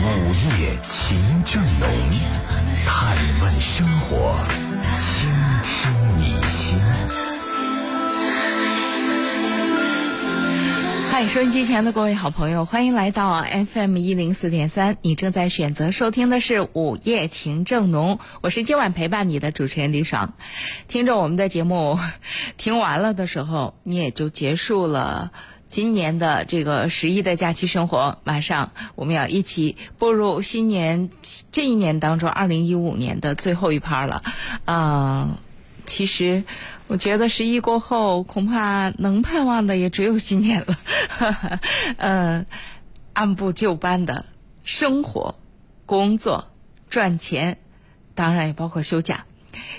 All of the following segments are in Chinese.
午夜情正浓》，探问生活，倾听你心。嗨，收音机前的各位好朋友，欢迎来到 FM 一零四点三。你正在选择收听的是《午夜情正浓》，我是今晚陪伴你的主持人李爽。听着我们的节目听完了的时候，你也就结束了今年的这个十一的假期生活。马上我们要一起步入新年这一年当中，二零一五年的最后一趴了。嗯、其实，我觉得十一过后，恐怕能盼望的也只有新年了。嗯，按部就班的生活、工作、赚钱，当然也包括休假。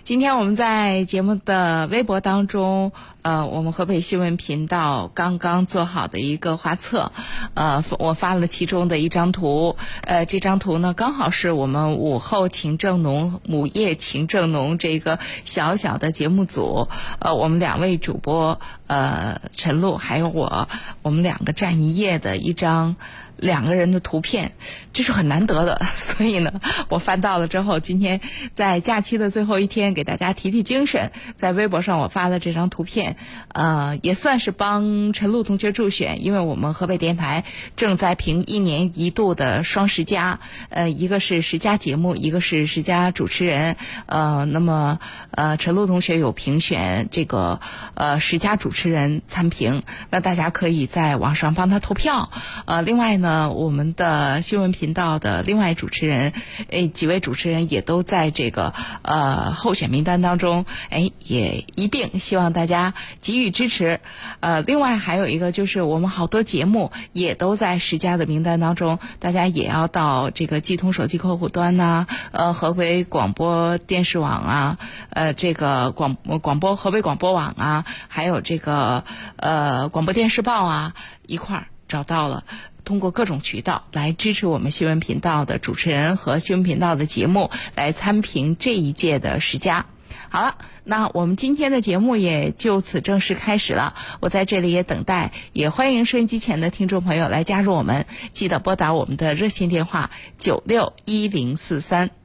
今天我们在节目的微博当中，呃，我们河北新闻频道刚刚做好的一个画册，呃，我发了其中的一张图，呃，这张图呢刚好是我们午后情正浓、午夜情正浓这个小小的节目组，呃，我们两位主播，呃，陈露还有我，我们两个站一页的一张。两个人的图片，这是很难得的，所以呢，我翻到了之后，今天在假期的最后一天，给大家提提精神，在微博上我发了这张图片，呃，也算是帮陈露同学助选，因为我们河北电台正在评一年一度的双十佳，呃，一个是十佳节目，一个是十佳主持人，呃，那么呃，陈露同学有评选这个呃十佳主持人参评，那大家可以在网上帮他投票，呃，另外呢。呃，我们的新闻频道的另外主持人，诶，几位主持人也都在这个呃候选名单当中，哎，也一并希望大家给予支持。呃，另外还有一个就是我们好多节目也都在十佳的名单当中，大家也要到这个寄通手机客户端呐、呃，河北广播电视网啊，呃，这个广广播河北广播网啊，还有这个呃广播电视报啊，一块儿找到了。通过各种渠道来支持我们新闻频道的主持人和新闻频道的节目，来参评这一届的十佳。好了，那我们今天的节目也就此正式开始了。我在这里也等待，也欢迎收音机前的听众朋友来加入我们。记得拨打我们的热线电话九六一零四三。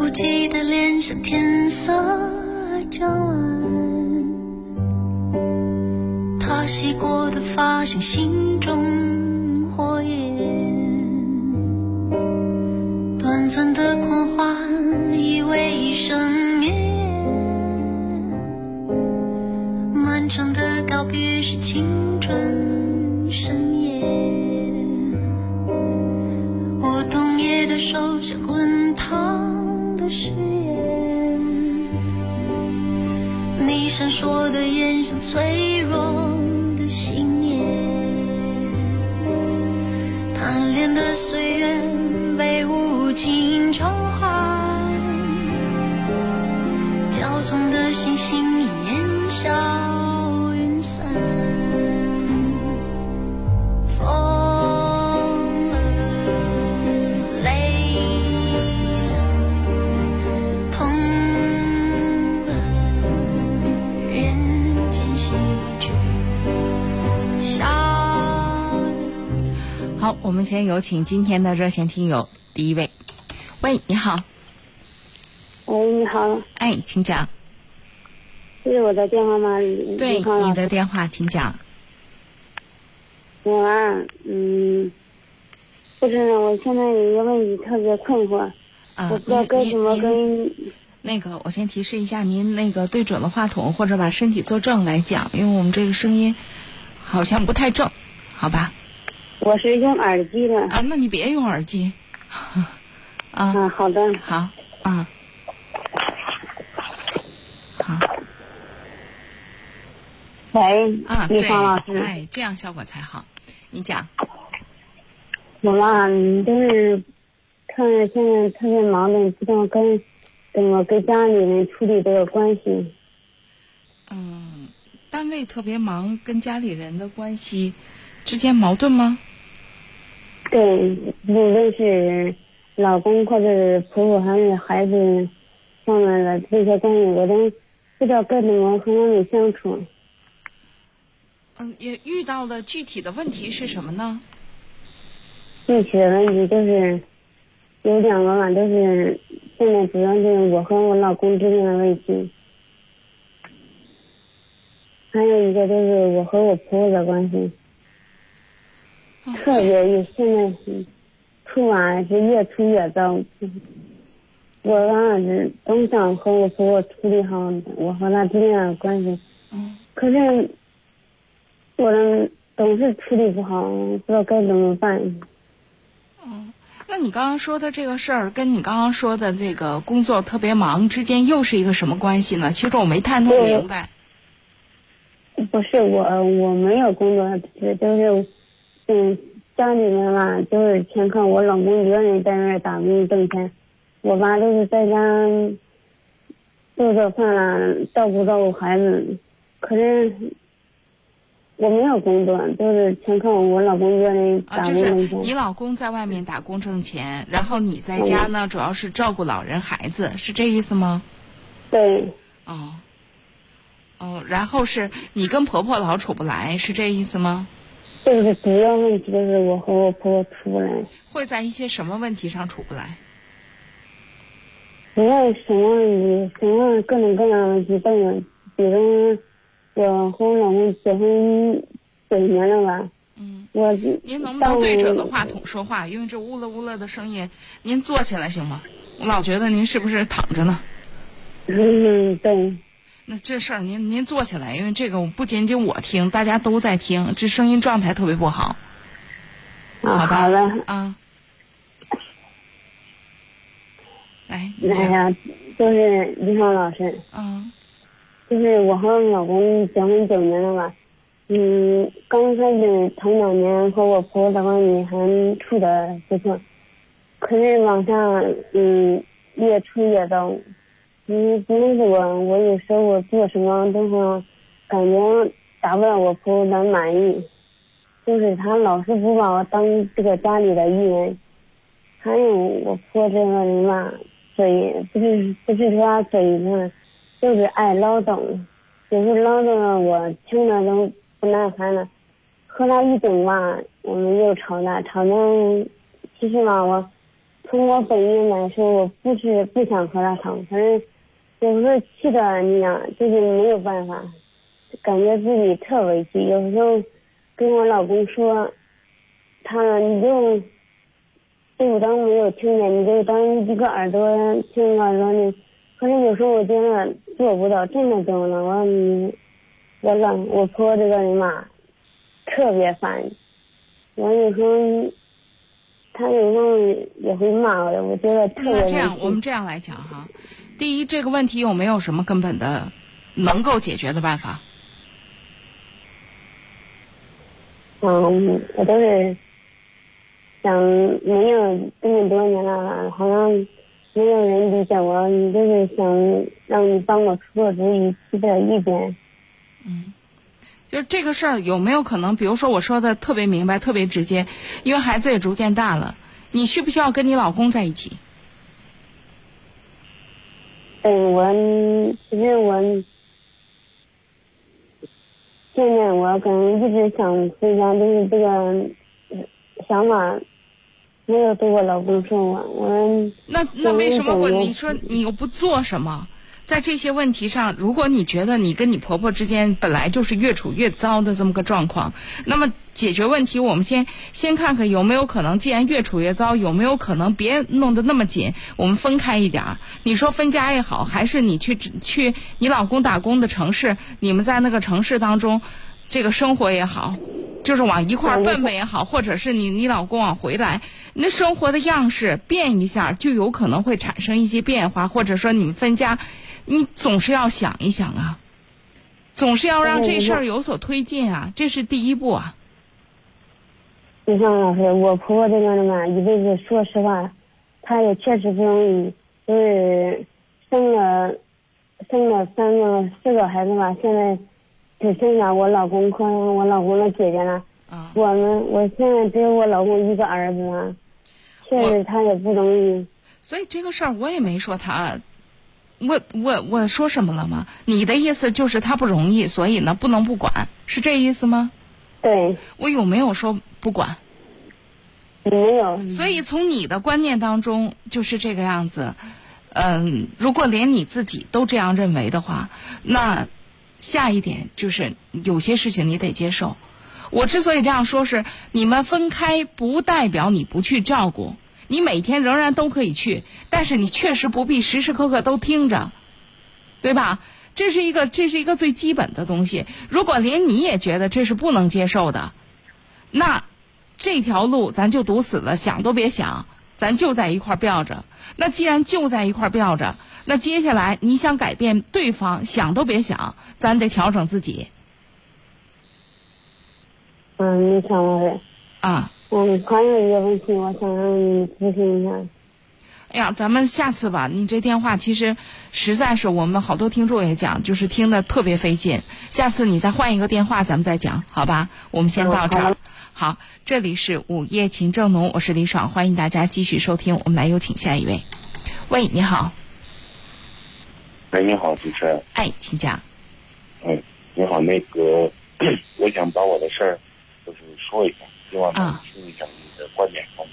不记得脸上天色将晚，他洗过的发像心中火焰，短暂的狂欢以为一生眠，漫长的告别是青春盛宴。我冬夜的手像温的誓言，你闪烁的眼像脆弱的信念，贪恋的岁月被无情偿还，骄纵的星星烟消好，我们先有请今天的热线听友第一位。喂，你好，喂，你好，哎，请讲。这是我的电话吗？对，你的电话，请讲。我啊，嗯，不是，我现在有一个问题特别困惑，啊，我不知道该怎么跟那个，我先提示一下，您那个对准了话筒，或者把身体坐正来讲，因为我们这个声音好像不太正，好吧？我是用耳机的。啊，那你别用耳机。啊，啊，好的，好，啊，好。喂，啊，李对，芳老师，哎，这样效果才好。你讲，我嘛就是看现在特别忙的，不知道跟怎么跟家里人处理这个关系。嗯，单位特别忙，跟家里人的关系之间矛盾吗？对，无论是老公或者是婆婆还是孩子方面的这些关系，我都不知道该怎么和他们相处。嗯，也遇到的具体的问题是什么呢？具体的问题就是有两个嘛，都是现在主要是我和我老公之间的问题，还有一个就是我和我婆婆的关系，哦特别是现在是处啊是越处越糟。我啊是总想和我婆婆处理好我和他之间的关系，嗯可是我呢总是处理不好，不知道该怎么办。嗯，那你刚刚说的这个事儿，跟你刚刚说的这个工作特别忙之间又是一个什么关系呢？其实我没太弄明白。不是我，我没有工作，只就是，嗯，家里面吧，就是全靠我老公一个人在那儿打工挣钱，我爸都是在家做做饭啦，照顾照顾孩子，可是我没有工作，都是全靠我老公一个人啊，打就是工挣钱。你老公在外面打工挣钱，然后你在家呢，主要是照顾老人孩子，是这意思吗？对，哦，哦，然后是你跟婆婆老处不来，是这意思吗？这个主要问题就是我和我婆婆处不来。会在一些什么问题上处不来？主要什么问题，什么各种各样的问题都有。比如我和我老公结婚九年了吧，嗯，我您能不能对准了话筒说话？因为这呜了呜了的声音，您坐起来行吗？我老觉得您是不是躺着呢？嗯，对，那这事儿您您坐起来，因为这个不仅仅我听，大家都在听，这声音状态特别不好啊，好吧好的，啊。来，哎呀，就是李爽老师，嗯就是我和我老公结婚九年了吧，嗯，刚开始头两年和我婆婆的关系还处的不错，可是往下，嗯，越处越糟。嗯，不论是我，有时候我做什么都是感觉达不到我婆婆的满意，就是她老是不把我当这个家里的一员。还有我婆这个人吧，嘴不是不是说嘴上。就是爱唠叨，有时唠叨的我听着都不耐烦了。和他一整吧，我们又吵架，吵架。其实吧，我从我本意来说，我不是不想和他吵，反正有时候气的你呀，就是没有办法，感觉自己特委屈。有时候跟我老公说，他你就就当没有听见，你就当一个耳朵听耳朵你。可是有时候我真的做不到，真的做不到。我你，我老我婆婆这个人嘛，特别烦。我有时候，她有时候也会骂我，我觉得特别那这样我们这样来讲哈，第一，这个问题有没有什么根本的能够解决的办法？嗯，我都是想没有这么多年了，好像没有人理解我，你就是想让你帮我出个主意，提点意见。嗯就是这个事儿有没有可能，比如说我说的特别明白、特别直接，因为孩子也逐渐大了，你需不需要跟你老公在一起？嗯，我其实我现在我可能一直想回家，就是这个呃想法没有对我老公说完。我那那为什么我嗯你说你又不做什么？在这些问题上，如果你觉得你跟你婆婆之间本来就是越处越糟的这么个状况，那么解决问题，我们先先看看有没有可能，既然越处越糟，有没有可能别弄得那么紧，我们分开一点儿。你说分家也好，还是你去去你老公打工的城市，你们在那个城市当中，这个生活也好，就是往一块儿奔奔也好，或者是你你老公往回来，那生活的样式变一下，就有可能会产生一些变化，或者说你们分家，你总是要想一想啊。总是要让这事儿有所推进啊，这是第一步啊。就像老师，我婆婆这个的嘛，一辈子说实话，她也确实不容易，就是生了生了三个四个孩子吧，现在只剩下我老公和我老公的姐姐了。啊，我们我现在只有我老公一个儿子嘛，确实他也不容易。所以这个事儿我也没说他，我我我说什么了吗？你的意思就是他不容易，所以呢不能不管，是这意思吗？对，我有没有说不管？没有。所以从你的观念当中就是这个样子。嗯，如果连你自己都这样认为的话，那下一点就是有些事情你得接受。我之所以这样说，是你们分开不代表你不去照顾，你每天仍然都可以去，但是你确实不必时时刻刻都听着，对吧？这是一个这是一个最基本的东西。如果连你也觉得这是不能接受的，那这条路咱就堵死了，想都别想，咱就在一块儿吊着。那既然就在一块儿吊着，那接下来你想改变对方，想都别想，咱得调整自己嗯，你想老师。啊。嗯，还有一个问题，我想让你咨询一下。哎呀，咱们下次吧。你这电话其实实在是我们好多听众也讲，就是听的特别费劲。下次你再换一个电话，咱们再讲，好吧？我们先到这儿。好，这里是午夜情正浓，我是李爽，欢迎大家继续收听。我们来有请下一位。喂，你好。喂，你好，主持人。哎，请讲。嗯，你好，那个，我想把我的事儿就是说一下，希望听一下你的观点，好吗？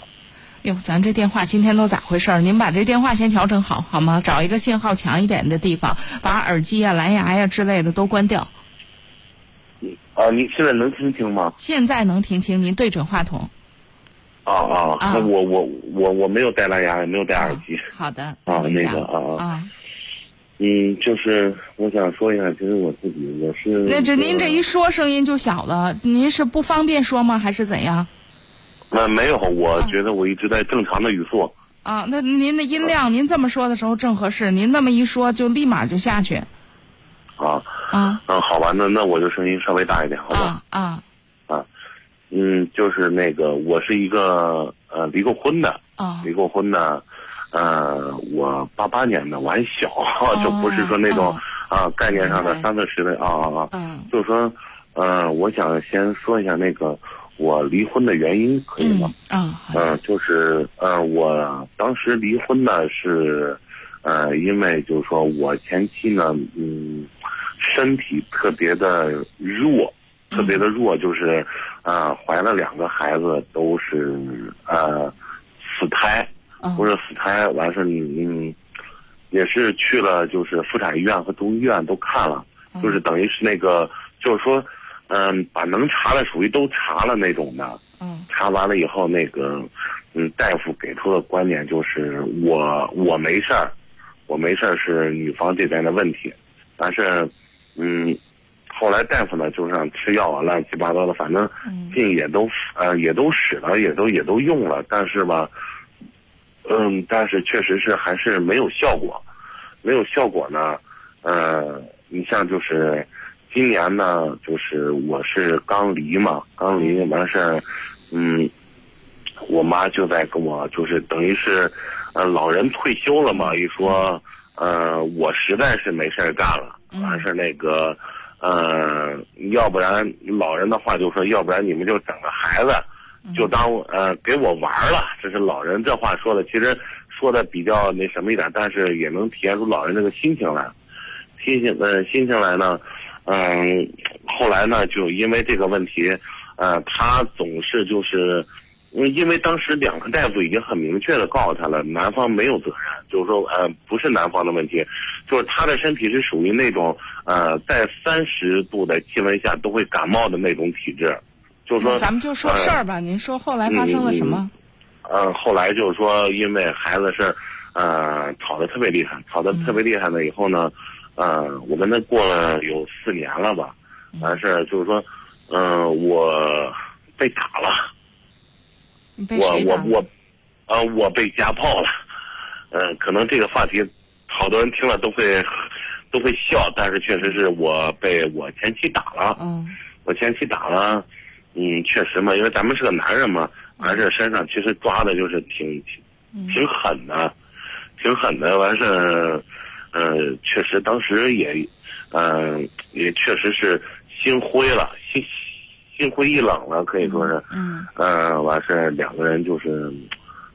哟，咱这电话今天都咋回事儿？您把这电话先调整好，好吗？找一个信号强一点的地方，把耳机呀、蓝牙呀之类的都关掉。啊，你现在能听清吗？现在能听清，您对准话筒。啊啊，啊那我我我我没有戴蓝牙，也没有戴耳机。好的，啊那个啊啊啊。嗯，就是我想说一下，其实我自己我是那这您这一说声音就小了，您是不方便说吗？还是怎样？那没有，我觉得我一直在正常的语速。啊，那您的音量，您这么说的时候正合适，您那么一说就立马就下去。啊，啊嗯，好吧，那那我就声音稍微大一点，好吧？啊啊嗯，就是那个，我是一个呃离过婚的，啊离过婚的，呃，我八八年的，我还小，就不是说那种哦啊概念上的三四十的啊啊啊，嗯。就是说，呃，我想先说一下那个我离婚的原因，可以嗯吗？嗯、就是呃，我当时离婚呢是，呃，因为就是说我前妻呢，嗯，身体特别的弱，特别的弱，就是，呃，怀了两个孩子，都是呃死胎，啊不是死胎，完事儿你嗯，也是去了就是妇产医院和中医院都看了，就是等于是那个，就是说，嗯、把能查的属于都查了那种的。嗯。查完了以后，那个，嗯，大夫给出的观点就是我我没事儿，我没事儿是女方这边的问题，但是，嗯，后来大夫呢就让吃药啊，乱七八糟的，反正嗯。病也都呃也都使了，也都也都用了，但是吧，嗯，但是确实是还是没有效果，没有效果呢，呃，你像就是。今年呢，就是我是刚离嘛，刚离完事儿，嗯，我妈就在跟我，就是等于是，呃，老人退休了嘛，一说，呃，我实在是没事儿干了，嗯完事儿那个，呃，要不然老人的话就说，要不然你们就整个孩子，就当呃给我玩了，这是老人这话说的，其实说的比较那什么一点，但是也能体现出老人这个心情来，心情呃心情来呢。嗯，后来呢，就因为这个问题，呃，他总是就是，因为当时两个大夫已经很明确的告诉他了，男方没有责任，就是说，呃，不是男方的问题，就是他的身体是属于那种，呃，在三十度的气温下都会感冒的那种体质，就是说，咱们就说事儿吧。您说后来发生了什么？呃，后来就是说，因为孩子是，呃，吵得特别厉害，吵得特别厉害了以后呢，呃，我跟他过了有四年了吧，完事儿就是说，嗯、我被打了，我？我我，呃，我被家暴了，呃，可能这个话题，好多人听了都会都会笑，但是确实是我被我前妻打了。嗯我前妻打了，嗯，确实嘛，因为咱们是个男人嘛，完事身上其实抓的就是挺挺挺狠的，挺狠的。完事，呃，确实当时也，嗯、也确实是心灰了，心心灰意冷了，可以说是。嗯嗯，完事两个人就是，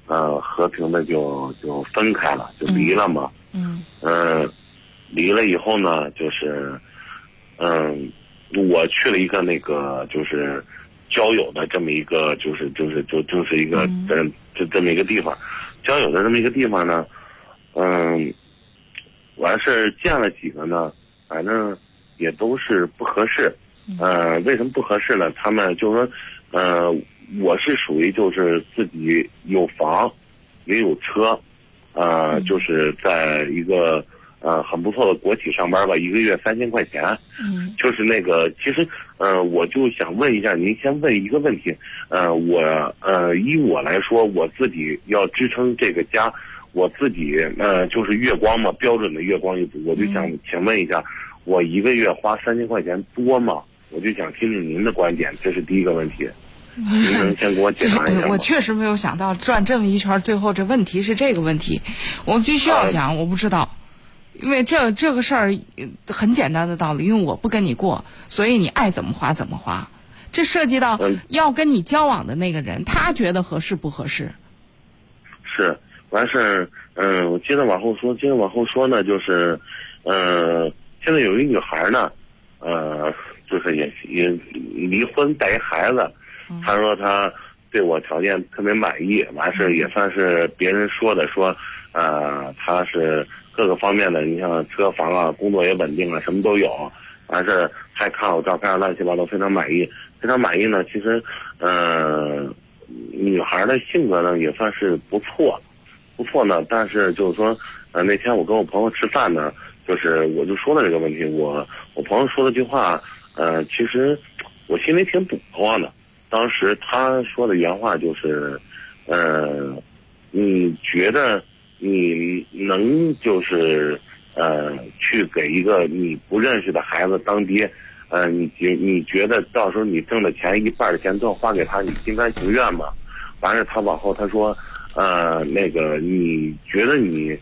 呃，和平的就就分开了，就离了嘛。嗯嗯，离了以后呢，就是，嗯，我去了一个那个就是交友的这么一个，就是就是就就是一个嗯这这这么一个地方，交友的这么一个地方呢，嗯，完事儿见了几个呢，反正也都是不合适。呃，为什么不合适呢？他们就说，呃，我是属于就是自己有房，也有车，呃，就是在一个呃很不错的国企上班吧，一个月三千块钱。嗯就是那个，其实，呃，我就想问一下，您先问一个问题，呃，我呃，依我来说，我自己要支撑这个家，我自己呃，就是月光嘛，标准的月光一族，我就想请问一下，我一个月花三千块钱多吗？我就想听听您的观点，这是第一个问题，您能先给我解答一下？我我确实没有想到转这么一圈，最后这问题是这个问题，我必须要讲，我不知道，因为这这个事儿呃很简单的道理，因为我不跟你过，所以你爱怎么花怎么花，这涉及到嗯。要跟你交往的那个人，他觉得合适不合适？是，完事儿，嗯，我接着往后说，接着往后说呢，就是，呃，现在有一女孩呢，呃，就是也也离婚带一孩子，她说她对我条件特别满意，完事儿也算是别人说的，说，呃，她是各个方面的，你像车房啊，工作也稳定啊，什么都有，完事儿还看我照片，乱七八糟，非常满意，非常满意呢。其实，呃，女孩的性格呢也算是不错，不错呢。但是就是说，呃，那天我跟我朋友吃饭呢，就是我就说了这个问题，我我朋友说了句话，呃，其实我心里挺堵得慌的。当时他说的原话就是，呃，你觉得你能就是呃去给一个你不认识的孩子当爹，呃，你觉你觉得到时候你挣的钱一半的钱都要花给他，你心甘情愿吗？完事他往后他说，呃，那个你觉得你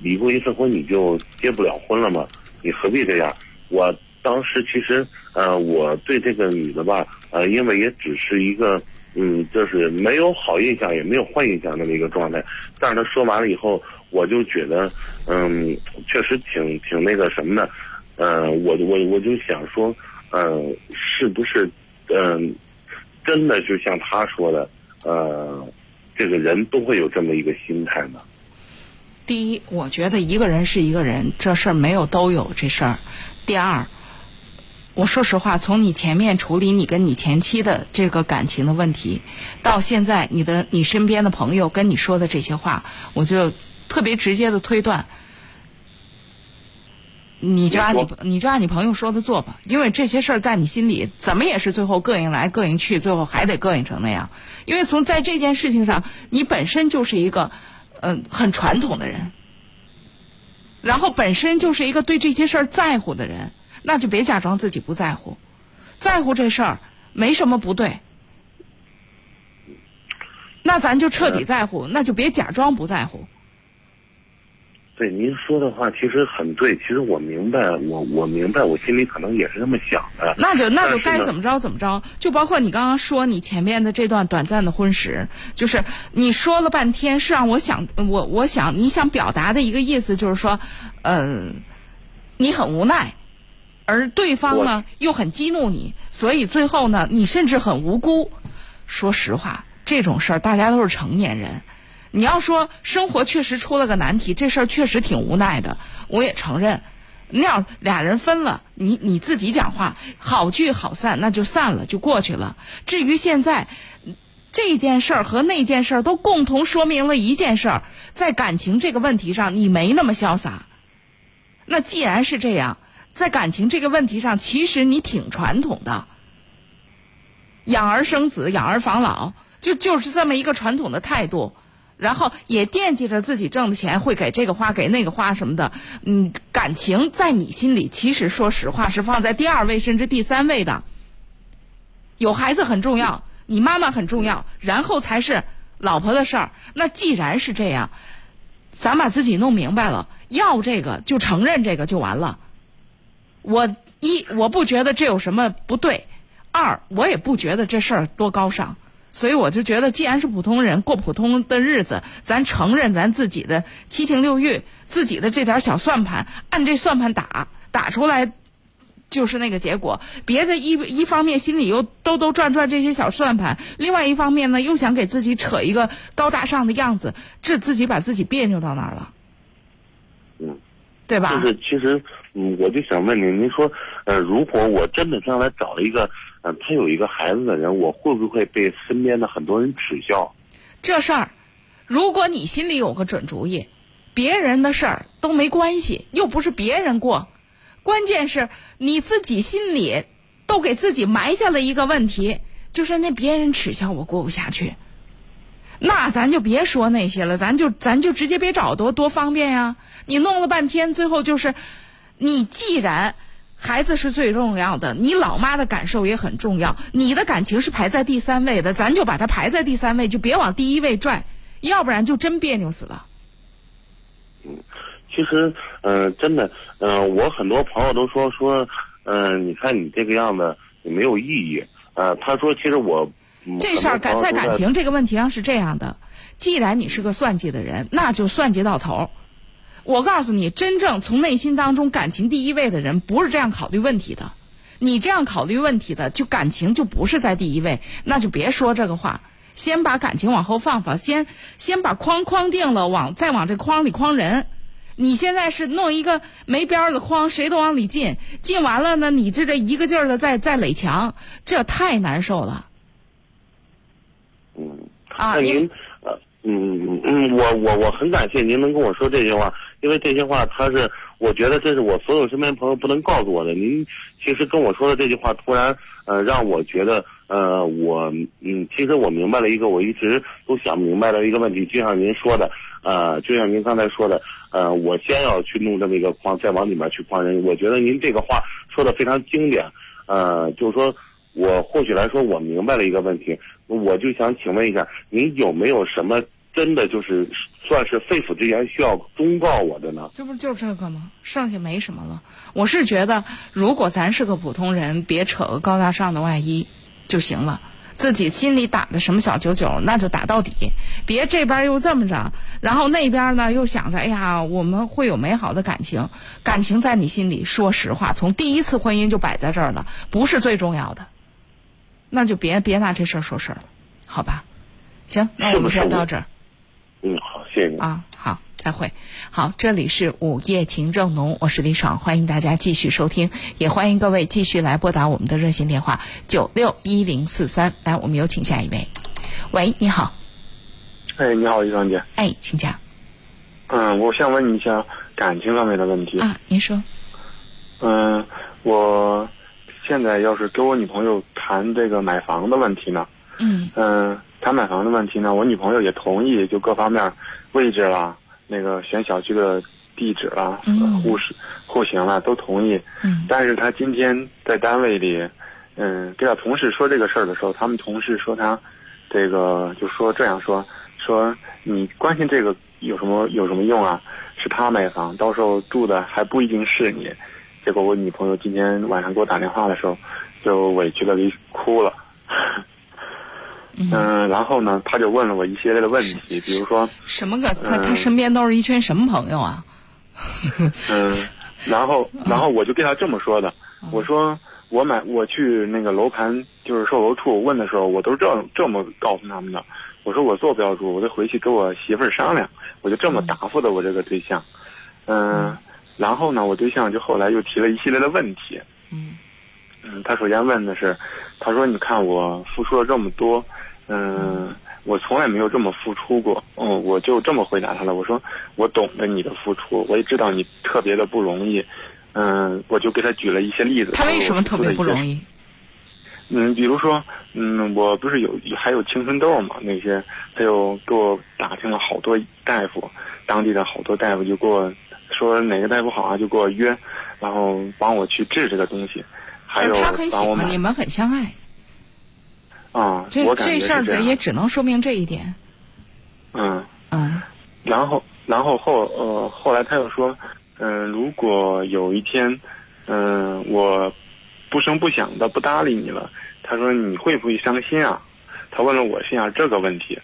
离过一次婚你就结不了婚了吗？你何必这样？我当时其实呃我对这个女的吧，呃，因为也只是一个。嗯，就是没有好印象，也没有坏印象那么一个状态。但是他说完了以后，我就觉得，嗯，确实挺挺那个什么的。呃，我我我就想说，嗯、是不是，嗯、真的就像他说的，呃，这个人都会有这么一个心态呢？第一，我觉得一个人是一个人，这事儿没有都有这事儿。第二，我说实话，从你前面处理你跟你前妻的这个感情的问题，到现在你的你身边的朋友跟你说的这些话，我就特别直接的推断，你就按你你就按你朋友说的做吧，因为这些事儿在你心里怎么也是最后膈应来膈应去，最后还得膈应成那样。因为从在这件事情上，你本身就是一个嗯、很传统的人，然后本身就是一个对这些事儿在乎的人，那就别假装自己不在乎，在乎这事儿没什么不对。那咱就彻底在乎，那就别假装不在乎。对您说的话其实很对，其实我明白，我我明白，我心里可能也是这么想的。那就那就该怎么着怎么着，就包括你刚刚说你前面的这段短暂的婚史，就是你说了半天，是让我想我我想你想表达的一个意思就是说，呃，你很无奈，而对方呢又很激怒你，所以最后呢你甚至很无辜。说实话，这种事儿大家都是成年人。你要说生活确实出了个难题，这事儿确实挺无奈的，我也承认。那样俩人分了，你你自己讲话，好聚好散，那就散了，就过去了。至于现在这件事儿和那件事儿都共同说明了一件事儿，在感情这个问题上，你没那么潇洒。那既然是这样，在感情这个问题上，其实你挺传统的，养儿生子，养儿防老，就就是这么一个传统的态度。然后也惦记着自己挣的钱会给这个花给那个花什么的，嗯，感情在你心里其实说实话是放在第二位甚至第三位的。有孩子很重要，你妈妈很重要，然后才是老婆的事儿。那既然是这样，咱把自己弄明白了，要这个就承认这个就完了。我一我不觉得这有什么不对，二我也不觉得这事儿多高尚。所以我就觉得，既然是普通人过普通的日子，咱承认咱自己的七情六欲，自己的这点小算盘，按这算盘打打出来，就是那个结果。别的一一方面心里又兜兜转转这些小算盘，另外一方面呢又想给自己扯一个高大上的样子，这自己把自己别扭到哪儿了？嗯，对吧？就是其实，嗯，我就想问您，您说，呃，如果我真的将来找了一个。嗯，他有一个孩子的人，我会不会被身边的很多人耻笑？这事儿，如果你心里有个准主意，别人的事儿都没关系，又不是别人过，关键是你自己心里都给自己埋下了一个问题，就是那别人耻笑我过不下去，那咱就别说那些了，咱就咱就直接别找，多多方便呀！你弄了半天，最后就是，你既然。孩子是最重要的，你老妈的感受也很重要。你的感情是排在第三位的，咱就把它排在第三位，就别往第一位拽，要不然就真别扭死了。嗯，其实，嗯，真的，嗯，我很多朋友都说说，嗯，你看你这个样子也没有意义。呃，他说，其实我这事儿感在感情这个问题上是这样的，既然你是个算计的人，那就算计到头。我告诉你，真正从内心当中感情第一位的人，不是这样考虑问题的。你这样考虑问题的，就感情就不是在第一位，那就别说这个话。先把感情往后放放，先先把框框定了，往再往这框里框人。你现在是弄一个没边儿的框，谁都往里进，进完了呢，你这这一个劲儿的在在垒墙，这太难受了。嗯，啊，您呃，嗯嗯，我我我很感谢您能跟我说这句话。因为这些话，他是我觉得这是我所有身边朋友不能告诉我的。您其实跟我说的这句话，突然呃让我觉得呃我嗯，其实我明白了一个我一直都想明白的一个问题。就像您说的，呃，就像您刚才说的，呃，我先要去弄这么一个框，再往里面去框人。我觉得您这个话说的非常经典。呃，就是说我或许来说我明白了一个问题，我就想请问一下，您有没有什么真的就是？算是肺腑之言，需要忠告我的呢？这不就这个吗？剩下没什么了。我是觉得，如果咱是个普通人，别扯个高大上的外衣就行了。自己心里打的什么小九九，那就打到底。别这边又这么着，然后那边呢又想着，哎呀，我们会有美好的感情。感情在你心里，说实话，从第一次婚姻就摆在这儿了，不是最重要的。那就别别拿这事儿说事儿了，好吧？行，那我们先到这儿。嗯，好，谢谢你啊，好，再会。好，这里是午夜情正浓，我是李爽，欢迎大家继续收听，也欢迎各位继续来拨打我们的热线电话九六一零四三。来，我们有请下一位。喂，你好。哎，你好，李爽姐。哎，请讲。嗯，我想问你一下感情方面的问题啊，您说。嗯，我现在要是跟我女朋友谈这个买房的问题呢？嗯。嗯。谈买房的问题呢，我女朋友也同意，就各方面位置啦，那个选小区的地址啦，户室户型啦都同意。嗯。但是他今天在单位里，嗯，跟他同事说这个事儿的时候，他们同事说他，这个就说这样说，说你关心这个有什么有什么用啊？是他买房，到时候住的还不一定是你。结果我女朋友今天晚上给我打电话的时候，就委屈的离哭了。嗯，然后呢，他就问了我一系列的问题，比如说什么个他他身边都是一群什么朋友啊？嗯，然后然后我就跟他这么说的，我说我买我去那个楼盘就是售楼处问的时候，我都是这这么告诉他们的，我说我做不了主，我得回去跟我媳妇儿商量，我就这么答复的我这个对象。嗯，然后呢，我对象就后来又提了一系列的问题。嗯。嗯，他首先问的是，他说：“你看我付出了这么多，嗯，我从来没有这么付出过。”嗯，我就这么回答他了。我说：“我懂得你的付出，我也知道你特别的不容易。”嗯，我就给他举了一些例子。他为什么特别不容易？嗯，比如说，嗯，我不是有还有青春痘嘛？那些他又给我打听了好多大夫，当地的好多大夫就给我说哪个大夫好啊，就给我约，然后帮我去治这个东西。还有他很喜帮我买欢你们，很相爱，啊，这这事儿也只能说明这一点。嗯。嗯然后，然后后呃，后来他又说，嗯、如果有一天，嗯、我不声不响的不搭理你了，他说你会不会伤心啊？他问了我心想这个问题，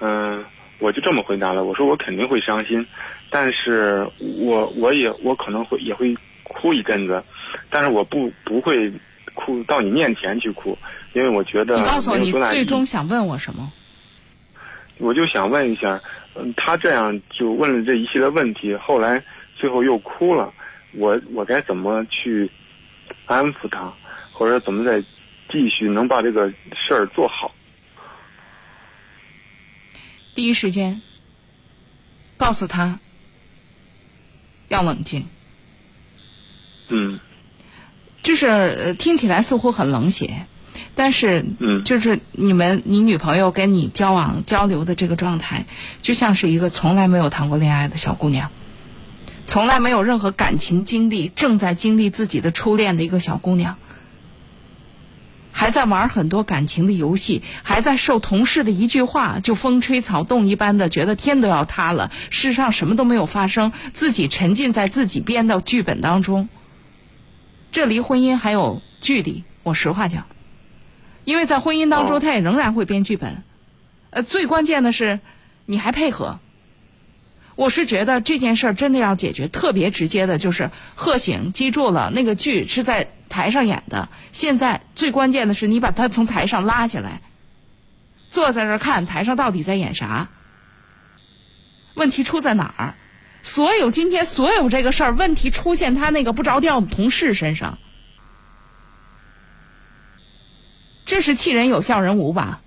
嗯、我就这么回答了，我说我肯定会伤心，但是我我也我可能会也会哭一阵子，但是我不不会哭到你面前去哭，因为我觉得你告诉我，你最终想问我什么？我就想问一下，嗯，他这样就问了这一系列问题，后来最后又哭了，我我该怎么去安抚他，或者怎么再继续能把这个事儿做好？第一时间告诉他要冷静。嗯就是呃听起来似乎很冷血，但是嗯就是你们你女朋友跟你交往交流的这个状态，就像是一个从来没有谈过恋爱的小姑娘，从来没有任何感情经历，正在经历自己的初恋的一个小姑娘，还在玩很多感情的游戏，还在受同事的一句话就风吹草动一般的觉得天都要塌了，世上什么都没有发生，自己沉浸在自己编的剧本当中。这离婚姻还有距离。我实话讲，因为在婚姻当中，哦他也仍然会编剧本。呃，最关键的是，你还配合。我是觉得这件事儿真的要解决，特别直接的就是贺醒，记住了，那个剧是在台上演的。现在最关键的是，你把他从台上拉下来，坐在这儿看台上到底在演啥。问题出在哪儿？所有今天所有这个事儿，问题出现他那个不着调的同事身上，这是气人有效人无吧？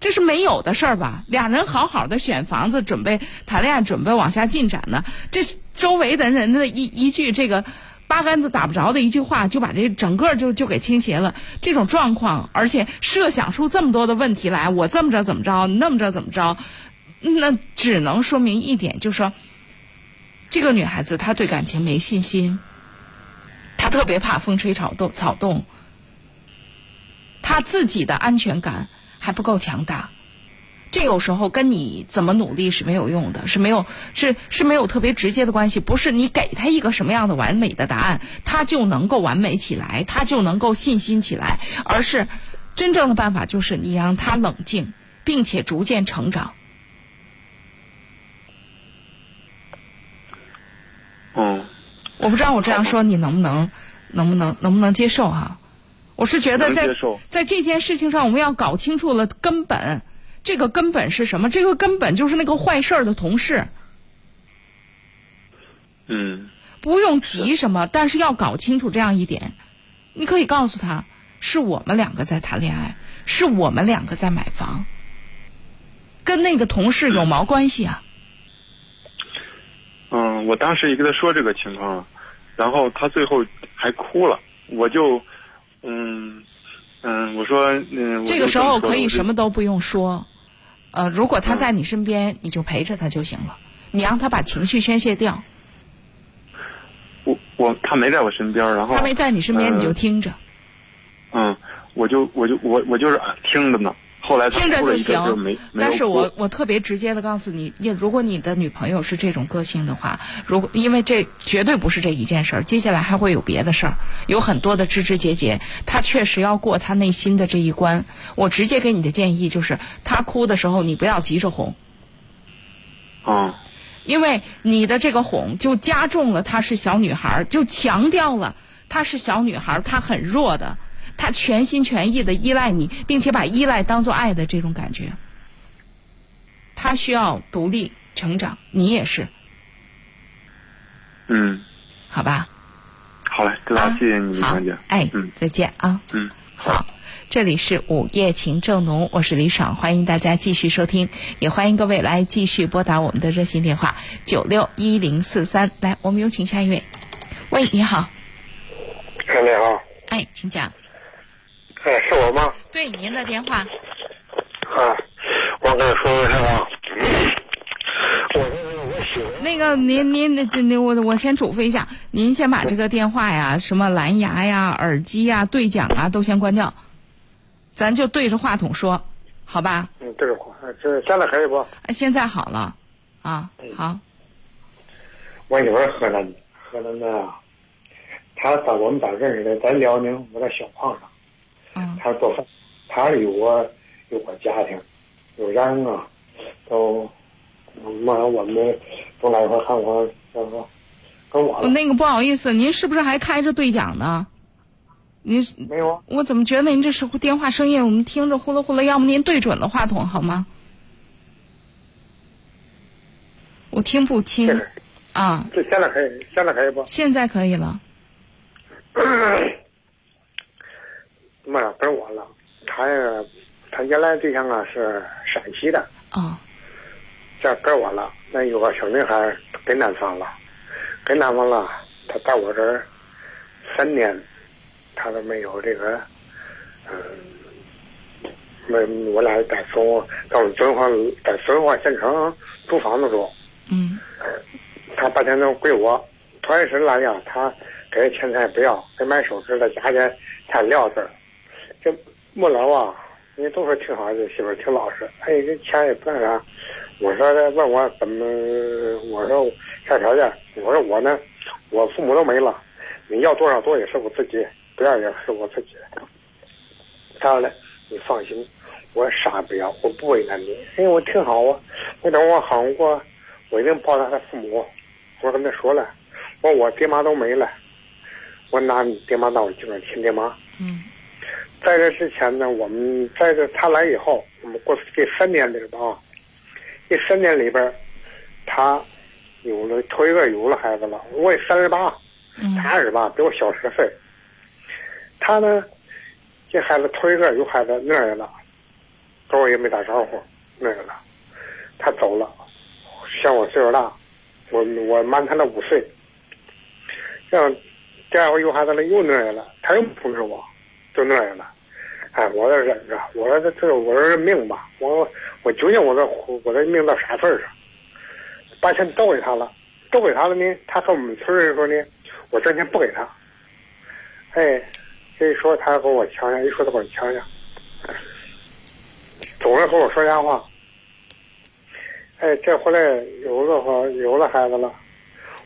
这是没有的事儿吧？俩人好好的选房子，准备谈恋爱，准备往下进展呢。这周围的人的一一句这个八竿子打不着的一句话，就把这整个就就给倾斜了。这种状况，而且设想出这么多的问题来，我这么着怎么着，那么着怎么着，那只能说明一点，就是说，这个女孩子她对感情没信心，他特别怕风吹草动，草动，他自己的安全感还不够强大。这有时候跟你怎么努力是没有用的，是没有是是没有特别直接的关系。不是你给他一个什么样的完美的答案，他就能够完美起来，他就能够信心起来，而是真正的办法就是你让他冷静，并且逐渐成长。嗯我不知道我这样说你能不能能不能能不能接受哈、我是觉得在在这件事情上，我们要搞清楚了根本。这个根本是什么？这个根本就是那个坏事儿的同事，嗯不用急什么，但是要搞清楚这样一点。你可以告诉他，是我们两个在谈恋爱，是我们两个在买房，跟那个同事有毛关系啊？嗯，我当时也跟他说这个情况了，然后他最后还哭了，我就嗯嗯，我说嗯，这个时候可以？什么都不用说，呃，如果他在你身边，你就陪着他就行了，你让他把情绪宣泄掉。我我他没在我身边，然后他没在你身边，呃你就听着，嗯，我就我就我我就是听着呢。后来听着就行但是我我特别直接的告诉你，你如果你的女朋友是这种个性的话，如果因为这绝对不是这一件事儿，接下来还会有别的事儿，有很多的枝枝节节，她确实要过她内心的这一关。我直接给你的建议就是，她哭的时候你不要急着哄。嗯因为你的这个哄就加重了她是小女孩儿，就强调了她是小女孩儿，她很弱的，她全心全意的依赖你，并且把依赖当做爱的这种感觉。他需要独立成长，你也是，嗯，好吧？好嘞，知道？啊谢谢你，李好强姐。哎，嗯再见啊。嗯，好，这里是午夜情正浓，我是李爽，欢迎大家继续收听，也欢迎各位来继续拨打我们的热线电话九六一零四三。来，我们有请下一位。喂，你好，哎，哎，你好，哎，请讲。哎，是我吗？对，您的电话。啊，我跟你说个事啊，我那个您您那那我我先嘱咐一下，您先把这个电话呀、什么蓝牙呀、耳机呀、对讲啊都先关掉，咱就对着话筒说，好吧？嗯，对着话这现在可以不？哎现在好了，啊，好，我媳妇儿河南的，河南的啊，她在我们咋认识的？在辽宁，我在小矿上，嗯她做饭，他有我有我家庭，有人啊，都，妈我们都来一块儿看我，然后跟我，那个不好意思，您是不是还开着对讲呢？您没有啊？我怎么觉得您这是电话声音，我们听着呼噜呼噜，要么您对准了话筒好吗？我听不清啊，这现在可以，现在可以不？现在可以了。妈呀，跟我了，他呀，他原来对象啊是陕西的，哦，这跟我了。那有个小女孩跟南方了，跟南方了，他在我这儿三年，他都没有这个，嗯，没我俩在松在我们遵化在遵化县城租房子住，嗯他把钱都归我，头一时来呀，他给钱财不要，给买首饰的价钱才撂这儿。这末了啊，人家都说挺好的媳妇儿挺老实，哎，这钱也不那啥。我说的问我怎么，我说啥条件？我说我呢，我父母都没了，你要多少多也是我自己，不要也是我自己。他说呢，你放心，我啥也不要，我不为难你，因为我挺好啊，我等我好过，我一定报答他父母。我跟他说了，我说我爹妈都没了，我拿你爹妈当我就是亲爹妈。嗯在这之前呢，我们在这他来以后，我们过这三年里边啊，这三年里边，他有了头一个有了孩子了，我也三十八，嗯他二十八，比我小十岁。他呢，这孩子头一个有孩子那样了，跟我也没打招呼那样了，他走了，像我岁数大，我我瞒他了五岁。这样，第二回有孩子了又那样了，他又不通知我，就那样了。哎，我这忍着，我说这这我说这命吧，我我究竟我这我这命到啥份上？把钱都给他了，都给他了呢，他和我们村人说呢，我这钱不给他。哎，这一说他跟我呛一说他跟我呛呛，总是和我说瞎话。哎，这回来有了话有了孩子了，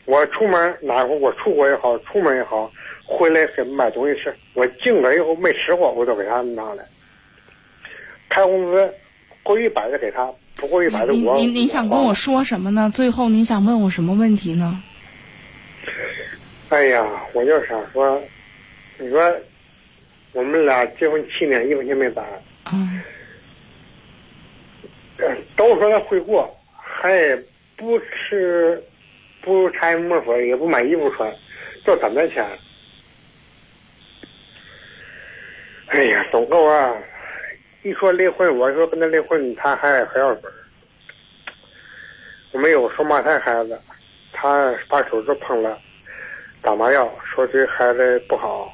我出门哪我出国也好，出门也好，回来给买东西吃，我进门以后没吃过，我都给他拿来。开工资过一百的给他，不过一百的我。您您您想跟我说什么呢？最后您想问我什么问题呢？哎呀，我就想说，你说我们俩结婚七年，一分钱没攒，嗯呃都说他会过，还不吃，不拆木粉，也不买衣服穿，就攒点钱。哎呀，总够啊！一说离婚，我说跟他离婚，他还还要分。我没有双胞胎孩子，他把手指碰了，打麻药，说这孩子不好，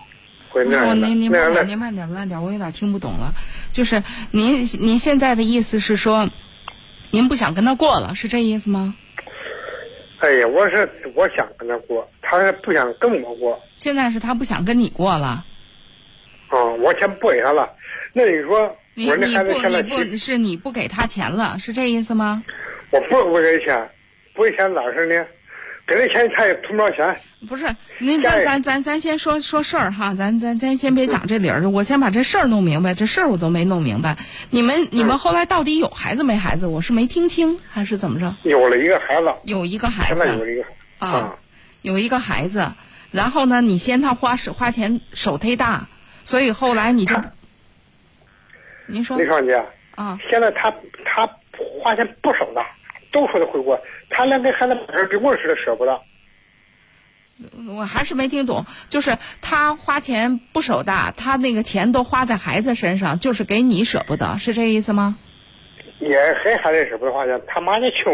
会那我样的您您慢点。您慢点，慢点，我有点听不懂了。就是您您现在的意思是说，您不想跟他过了，是这意思吗？哎呀，我是我想跟他过，他是不想跟我过。现在是他不想跟你过了，啊，我钱不给他了，那你说，你我那你不孩子现在你不是你不给他钱了，是这意思吗？我不不给钱，不给钱咋事呢？给他钱他也图不着钱。不是，您家里咱咱咱咱先说说事儿哈，咱咱咱先别讲这理儿，我先把这事儿弄明白，这事儿我都没弄明白。你们你们后来到底有孩子没孩子？我是没听清还是怎么着？有了一个孩子，有一个孩现在有子一个啊，有一个孩子，然后呢，你嫌他花手花钱手忒大，所以后来你就，您说李双姐，啊，现在他他花钱不少的，都说他回国，他连给孩子买根冰棍似的舍不得。我还是没听懂，就是他花钱不手大，他那个钱都花在孩子身上，就是给你舍不得，是这意思吗？也给孩子舍不得花钱，他妈也穷。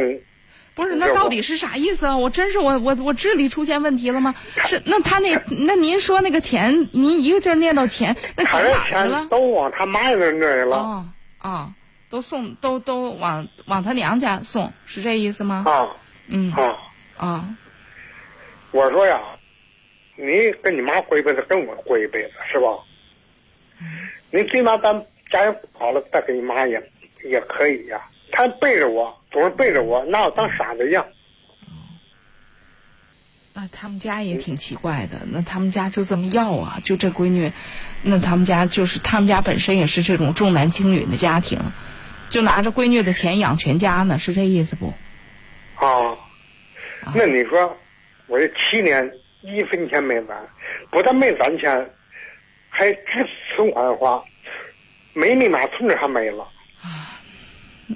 不是，那到底是啥意思啊？我真是我我我智力出现问题了吗？是那他那那您说那个钱，您一个劲儿念叨钱，那钱哪去了？都往他妈那儿那儿了哦哦，都送都都往往他娘家送，是这意思吗？啊嗯啊！啊我说呀，你跟你妈过一辈子，跟我过一辈子，是吧？你最起码咱家人好了，再给你妈也也可以呀。他背着我，总是背着我，拿我当傻子一样。那他们家也挺奇怪的，那他们家就这么要啊？就这闺女，那他们家就是他们家本身也是这种重男轻女的家庭，就拿着闺女的钱养全家呢，是这意思不？啊，那你说，我这七年一分钱没攒，不但没攒钱，还只存款的话，没密码存折还没了。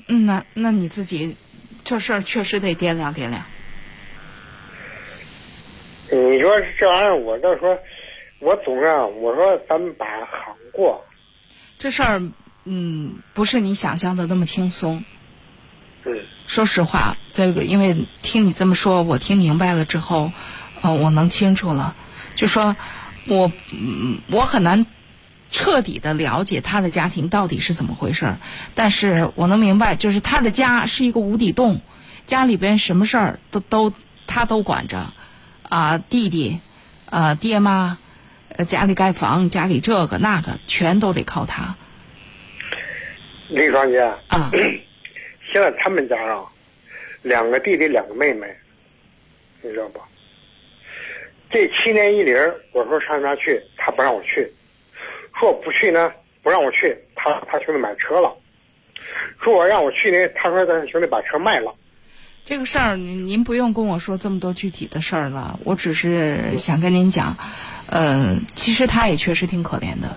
嗯，那那你自己这事儿确实得掂量掂量。你说这玩意儿，我就说，我总是我说咱们把行过，这事儿，嗯，不是你想象的那么轻松。嗯说实话，这个因为听你这么说，我听明白了之后，呃，我能清楚了。就说我，嗯，我很难彻底的了解他的家庭到底是怎么回事儿，但是我能明白，就是他的家是一个无底洞，家里边什么事儿都都他都管着，啊、弟弟，啊、爹妈，呃，家里盖房，家里这个那个，全都得靠他李双姐，啊。现在他们家啊，两个弟弟，两个妹妹，你知道不？这七年一零，我说上家去，他不让我去，说不去呢，不让我去，他他兄弟买车了，说我让我去呢，他说他兄弟把车卖了。这个事儿，您您不用跟我说这么多具体的事儿了，我只是想跟您讲，呃，其实他也确实挺可怜的，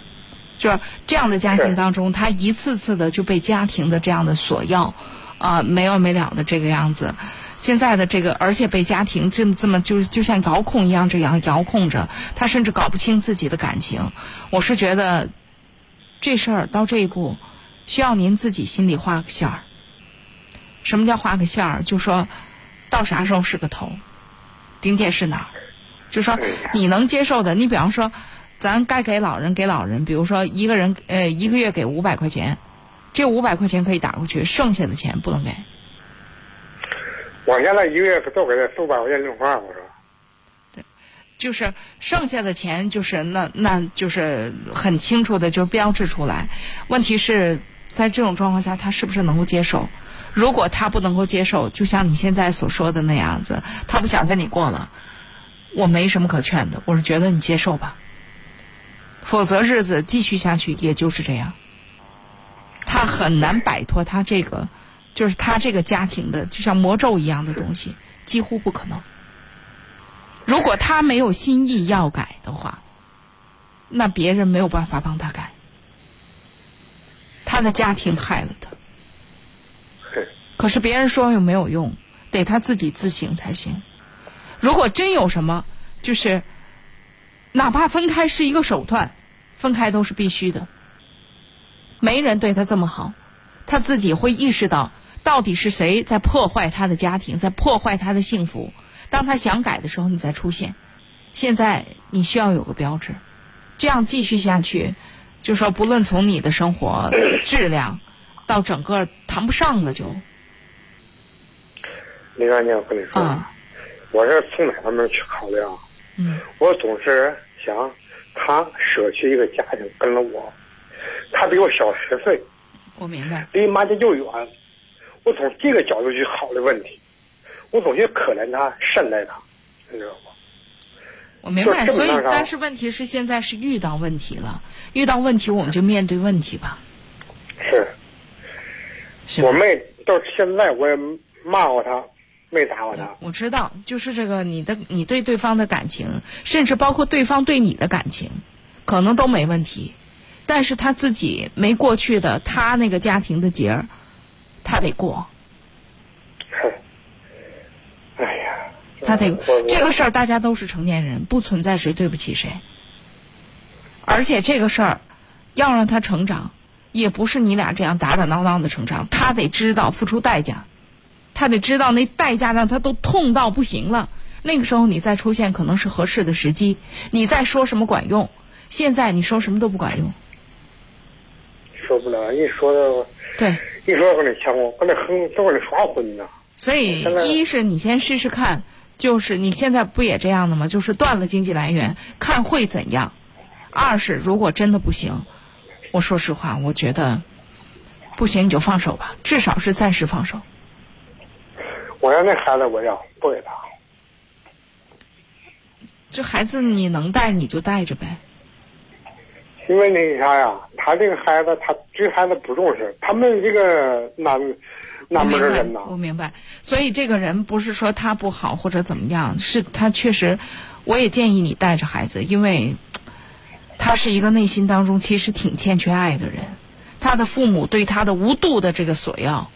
就是这样的家庭当中，他一次次的就被家庭的这样的索要，啊、没完没了的这个样子。现在的这个，而且被家庭这么这么就就像遥控一样这样遥控着，他甚至搞不清自己的感情。我是觉得，这事儿到这一步，需要您自己心里画个线儿。什么叫画个线儿？就说到啥时候是个头，顶点是哪儿？就说你能接受的，你比方说，咱该给老人给老人，比如说一个人呃一个月给五百块钱，这五百块钱可以打过去，剩下的钱不能给。我现在一个月都给他四五百块钱零花，我说。对就是剩下的钱，就是那那就是很清楚的就标志出来。问题是在这种状况下，他是不是能够接受？如果他不能够接受，就像你现在所说的那样子，他不想跟你过了，我没什么可劝的。我是觉得你接受吧，否则日子继续下去也就是这样。他很难摆脱他这个，就是他这个家庭的，就像魔咒一样的东西，几乎不可能。如果他没有心意要改的话，那别人没有办法帮他改。他的家庭害了他，可是别人说又没有用，得他自己自省才行。如果真有什么，就是哪怕分开是一个手段，分开都是必须的。没人对他这么好，他自己会意识到到底是谁在破坏他的家庭，在破坏他的幸福。当他想改的时候，你再出现。现在你需要有个标志，这样继续下去，就说不论从你的生活质量到整个谈不上了就，李大姐，我跟你说，啊我是从哪方面去考虑啊？嗯我总是想他舍弃一个家庭跟了我，他比我小十岁，我明白。离妈家又远，我从这个角度去考虑问题，我总觉得可怜他，善待他，你知道吗？我明白，所以但是问题是现在是遇到问题了，遇到问题我们就面对问题吧，是是我没到现在我也骂过他，没打过他。我知道，就是这个你的你对对方的感情，甚至包括对方对你的感情，可能都没问题，但是他自己没过去的他那个家庭的结儿，他得过，哼 哎呀，他得我这个事儿大家都是成年人，不存在谁对不起谁，而且这个事儿要让他成长，也不是你俩这样打打闹闹的成长，他得知道付出代价。他得知道那代价让他都痛到不行了。那个时候你再出现可能是合适的时机，你再说什么管用？现在你说什么都不管用。说不了，一说的，对，一说跟那抢我，跟那横，都跟那耍混呢。所以一是你先试试看，就是你现在不也这样的吗？就是断了经济来源，看会怎样。二是如果真的不行，我说实话，我觉得不行你就放手吧，至少是暂时放手。我要那孩子，我要不给他。这孩子你能带你就带着呗。因为那啥呀，他这个孩子，他对孩子不重视，他们这个南南门的人呐，我明白，所以这个人不是说他不好或者怎么样，是他确实，我也建议你带着孩子，因为他是一个内心当中其实挺欠缺爱的人，他的父母对他的无度的这个索要，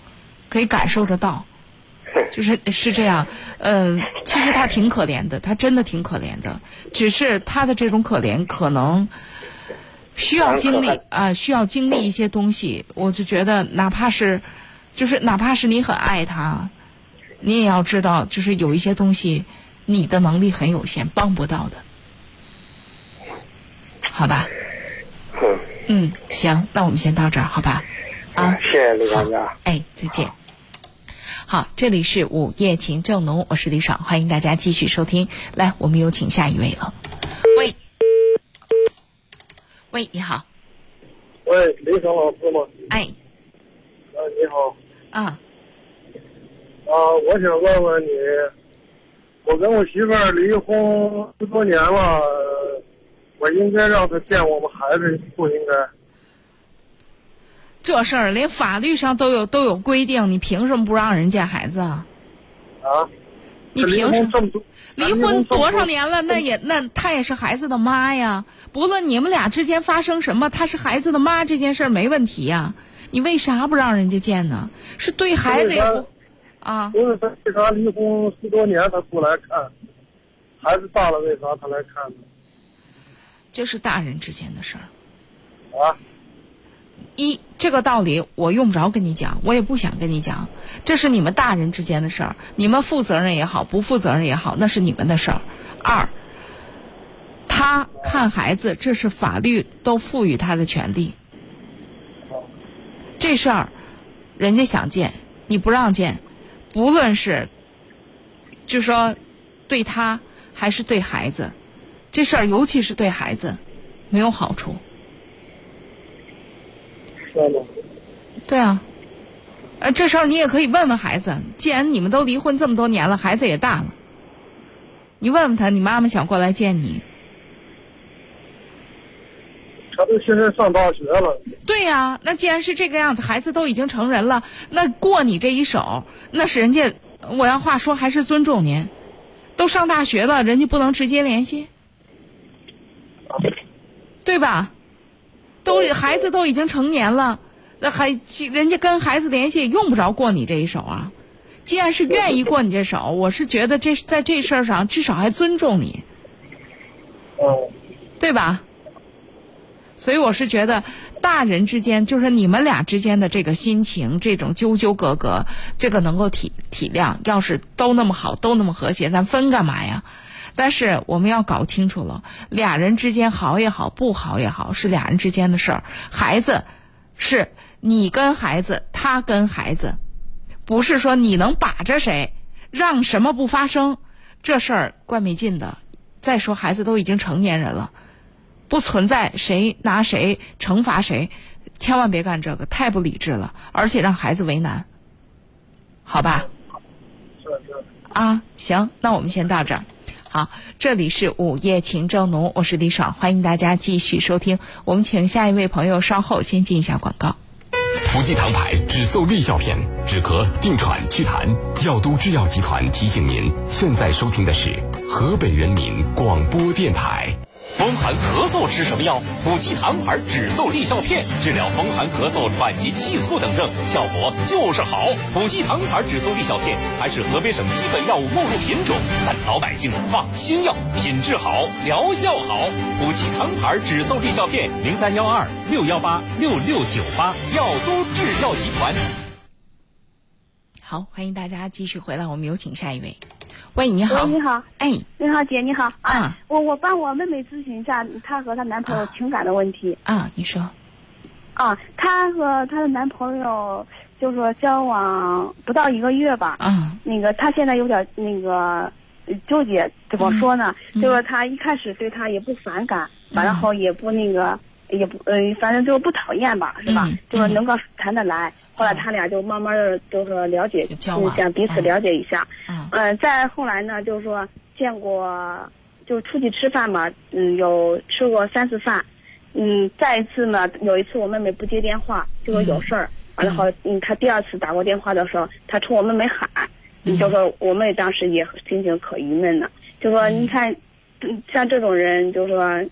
可以感受得到，就是是这样，嗯、其实他挺可怜的，他真的挺可怜的，只是他的这种可怜可能。需要经历啊、需要经历一些东西，我就觉得哪怕是，就是哪怕是你很爱他，你也要知道，就是有一些东西，你的能力很有限，帮不到的，好吧？嗯，嗯，行，那我们先到这儿，好吧？啊，谢谢李专家。哎，再见。好，这里是午夜情正浓，我是李爽，欢迎大家继续收听。来，我们有请下一位了。喂，喂，你好，喂，李爽老师吗？哎，啊，你好，啊，啊，我想问问你，我跟我媳妇儿离婚十多年了，我应该让她见我们孩子，不应该？这事儿连法律上都有都有规定，你凭什么不让人见孩子啊？啊？你凭什么？离婚多少年了？那也那她也是孩子的妈呀。不论你们俩之间发生什么，她是孩子的妈这件事儿没问题呀。你为啥不让人家见呢？是对孩子也不啊？不是他为啥离婚十多年他不来看？孩子大了为啥他来看呢？这是大人之间的事儿。啊？一这个道理我用不着跟你讲，我也不想跟你讲，这是你们大人之间的事儿，你们负责任也好，不负责任也好，那是你们的事儿。二，他看孩子，这是法律都赋予他的权利。这事儿，人家想见你不让见，不论是，就说对他还是对孩子，这事儿尤其是对孩子，没有好处。是吗？对啊，呃，这事儿你也可以问问孩子。既然你们都离婚这么多年了，孩子也大了，你问问他，你妈妈想过来见你。他都现在上大学了，对呀、那既然是这个样子，孩子都已经成人了，那过你这一手，那是人家，我要话说还是尊重您。都上大学了，人家不能直接联系，对吧？都孩子都已经成年了，那还人家跟孩子联系也，用不着过你这一手啊。既然是愿意过你这手，我是觉得这在这事儿上至少还尊重你，嗯，对吧？所以我是觉得，大人之间就是你们俩之间的这个心情，这种纠纠葛葛，这个能够体体谅。要是都那么好，都那么和谐，咱分干嘛呀？但是我们要搞清楚了，俩人之间好也好，不好也好，是俩人之间的事儿。孩子是你跟孩子，他跟孩子，不是说你能把着谁，让什么不发生，这事儿怪没劲的。再说孩子都已经成年人了。不存在谁拿谁惩罚谁，千万别干这个，太不理智了，而且让孩子为难，好吧？啊，行，那我们先到这儿。好，这里是午夜情正浓，我是李爽，欢迎大家继续收听。我们请下一位朋友稍后先进一下广告。福济堂牌止嗽利效片，止咳、定喘、祛痰。药都制药集团提醒您，现在收听的是河北人民广播电台。风寒咳嗽吃什么药？普济堂牌止嗽利效片，治疗风寒咳嗽、喘急气促等症，效果就是好。普济堂牌止嗽利效片还是河北省基本药物目录品种，咱老百姓放心药，品质好，疗效好。普济堂牌止嗽利效片，零三幺二六幺八六六九八，药都制药集团。好，欢迎大家继续回来，我们有请下一位。喂，你好。喂，你好。哎，你好，姐，你好。啊，我我帮我妹妹咨询一下她和她男朋友情感的问题。啊，你说。啊，她和她的男朋友就说交往不到一个月吧。啊。那个，她现在有点那个纠结，怎么说呢？嗯就说她一开始对他也不反感，完了后也不那个，也不呃，反正就不讨厌吧，是吧？嗯就是能够谈得来。后来他俩就慢慢的就说了解，交往想彼此了解一下。嗯。呃，再后来呢，就是说见过，就出去吃饭嘛，嗯，有吃过三次饭。嗯，再一次呢，有一次我妹妹不接电话，就说有事儿，完了后，嗯，他第二次打过电话的时候，他冲我妹妹喊，嗯，就说我妹当时也心情可郁闷了，就说你看，嗯，像这种人，就说，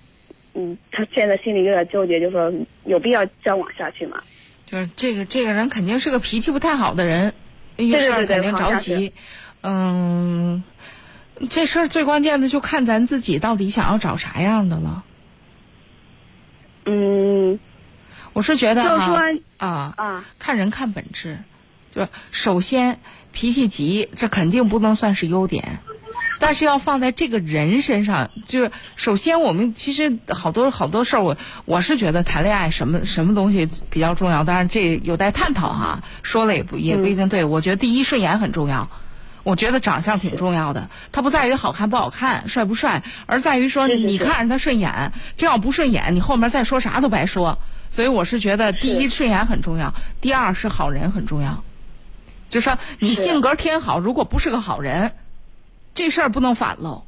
嗯，他现在心里有点纠结，就说有必要交往下去吗？就是这个这个人肯定是个脾气不太好的人，遇事儿肯定着急。嗯，这事儿最关键的就看咱自己到底想要找啥样的了。嗯，我是觉得哈啊啊，看人看本质，就首先脾气急，这肯定不能算是优点。但是要放在这个人身上，就是首先我们其实好多好多事儿，我我是觉得谈恋爱什么什么东西比较重要，当然这有待探讨哈。说了也不也不一定对，我觉得第一顺眼很重要，我觉得长相挺重要的，它不在于好看不好看、帅不帅，而在于说你看着他顺眼，这要不顺眼，你后面再说啥都白说。所以我是觉得第一顺眼很重要，第二是好人很重要，就说你性格天好，如果不是个好人。这事儿不能反喽，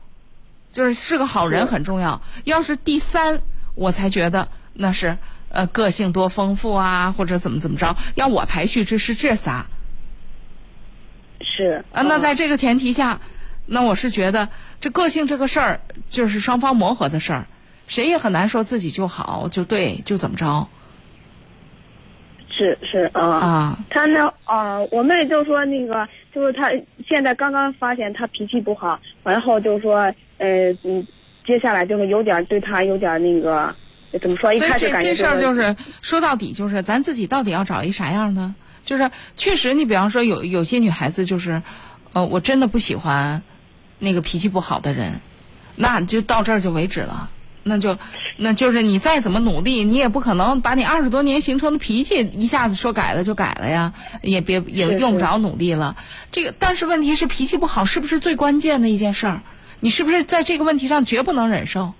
就是是个好人很重要。要是第三，我才觉得那是呃个性多丰富啊，或者怎么怎么着。要我排序，这是这仨。是啊，那在这个前提下，那我是觉得这个性这个事儿就是双方磨合的事儿，谁也很难说自己就好就对就怎么着。是是啊啊，他那啊，我妹就说那个，就是他现在刚刚发现他脾气不好，然后就是说呃嗯，接下来就是有点对他有点那个怎么说？一开始感觉这事儿就是说到底就是咱自己到底要找一啥样的？就是确实，你比方说有有些女孩子就是，呃，我真的不喜欢那个脾气不好的人，那就到这儿就为止了。那就，那就是你再怎么努力，你也不可能把你二十多年形成的脾气一下子说改了就改了呀，也别也用不着努力了。这个，但是问题是脾气不好是不是最关键的一件事儿？你是不是在这个问题上绝不能忍受？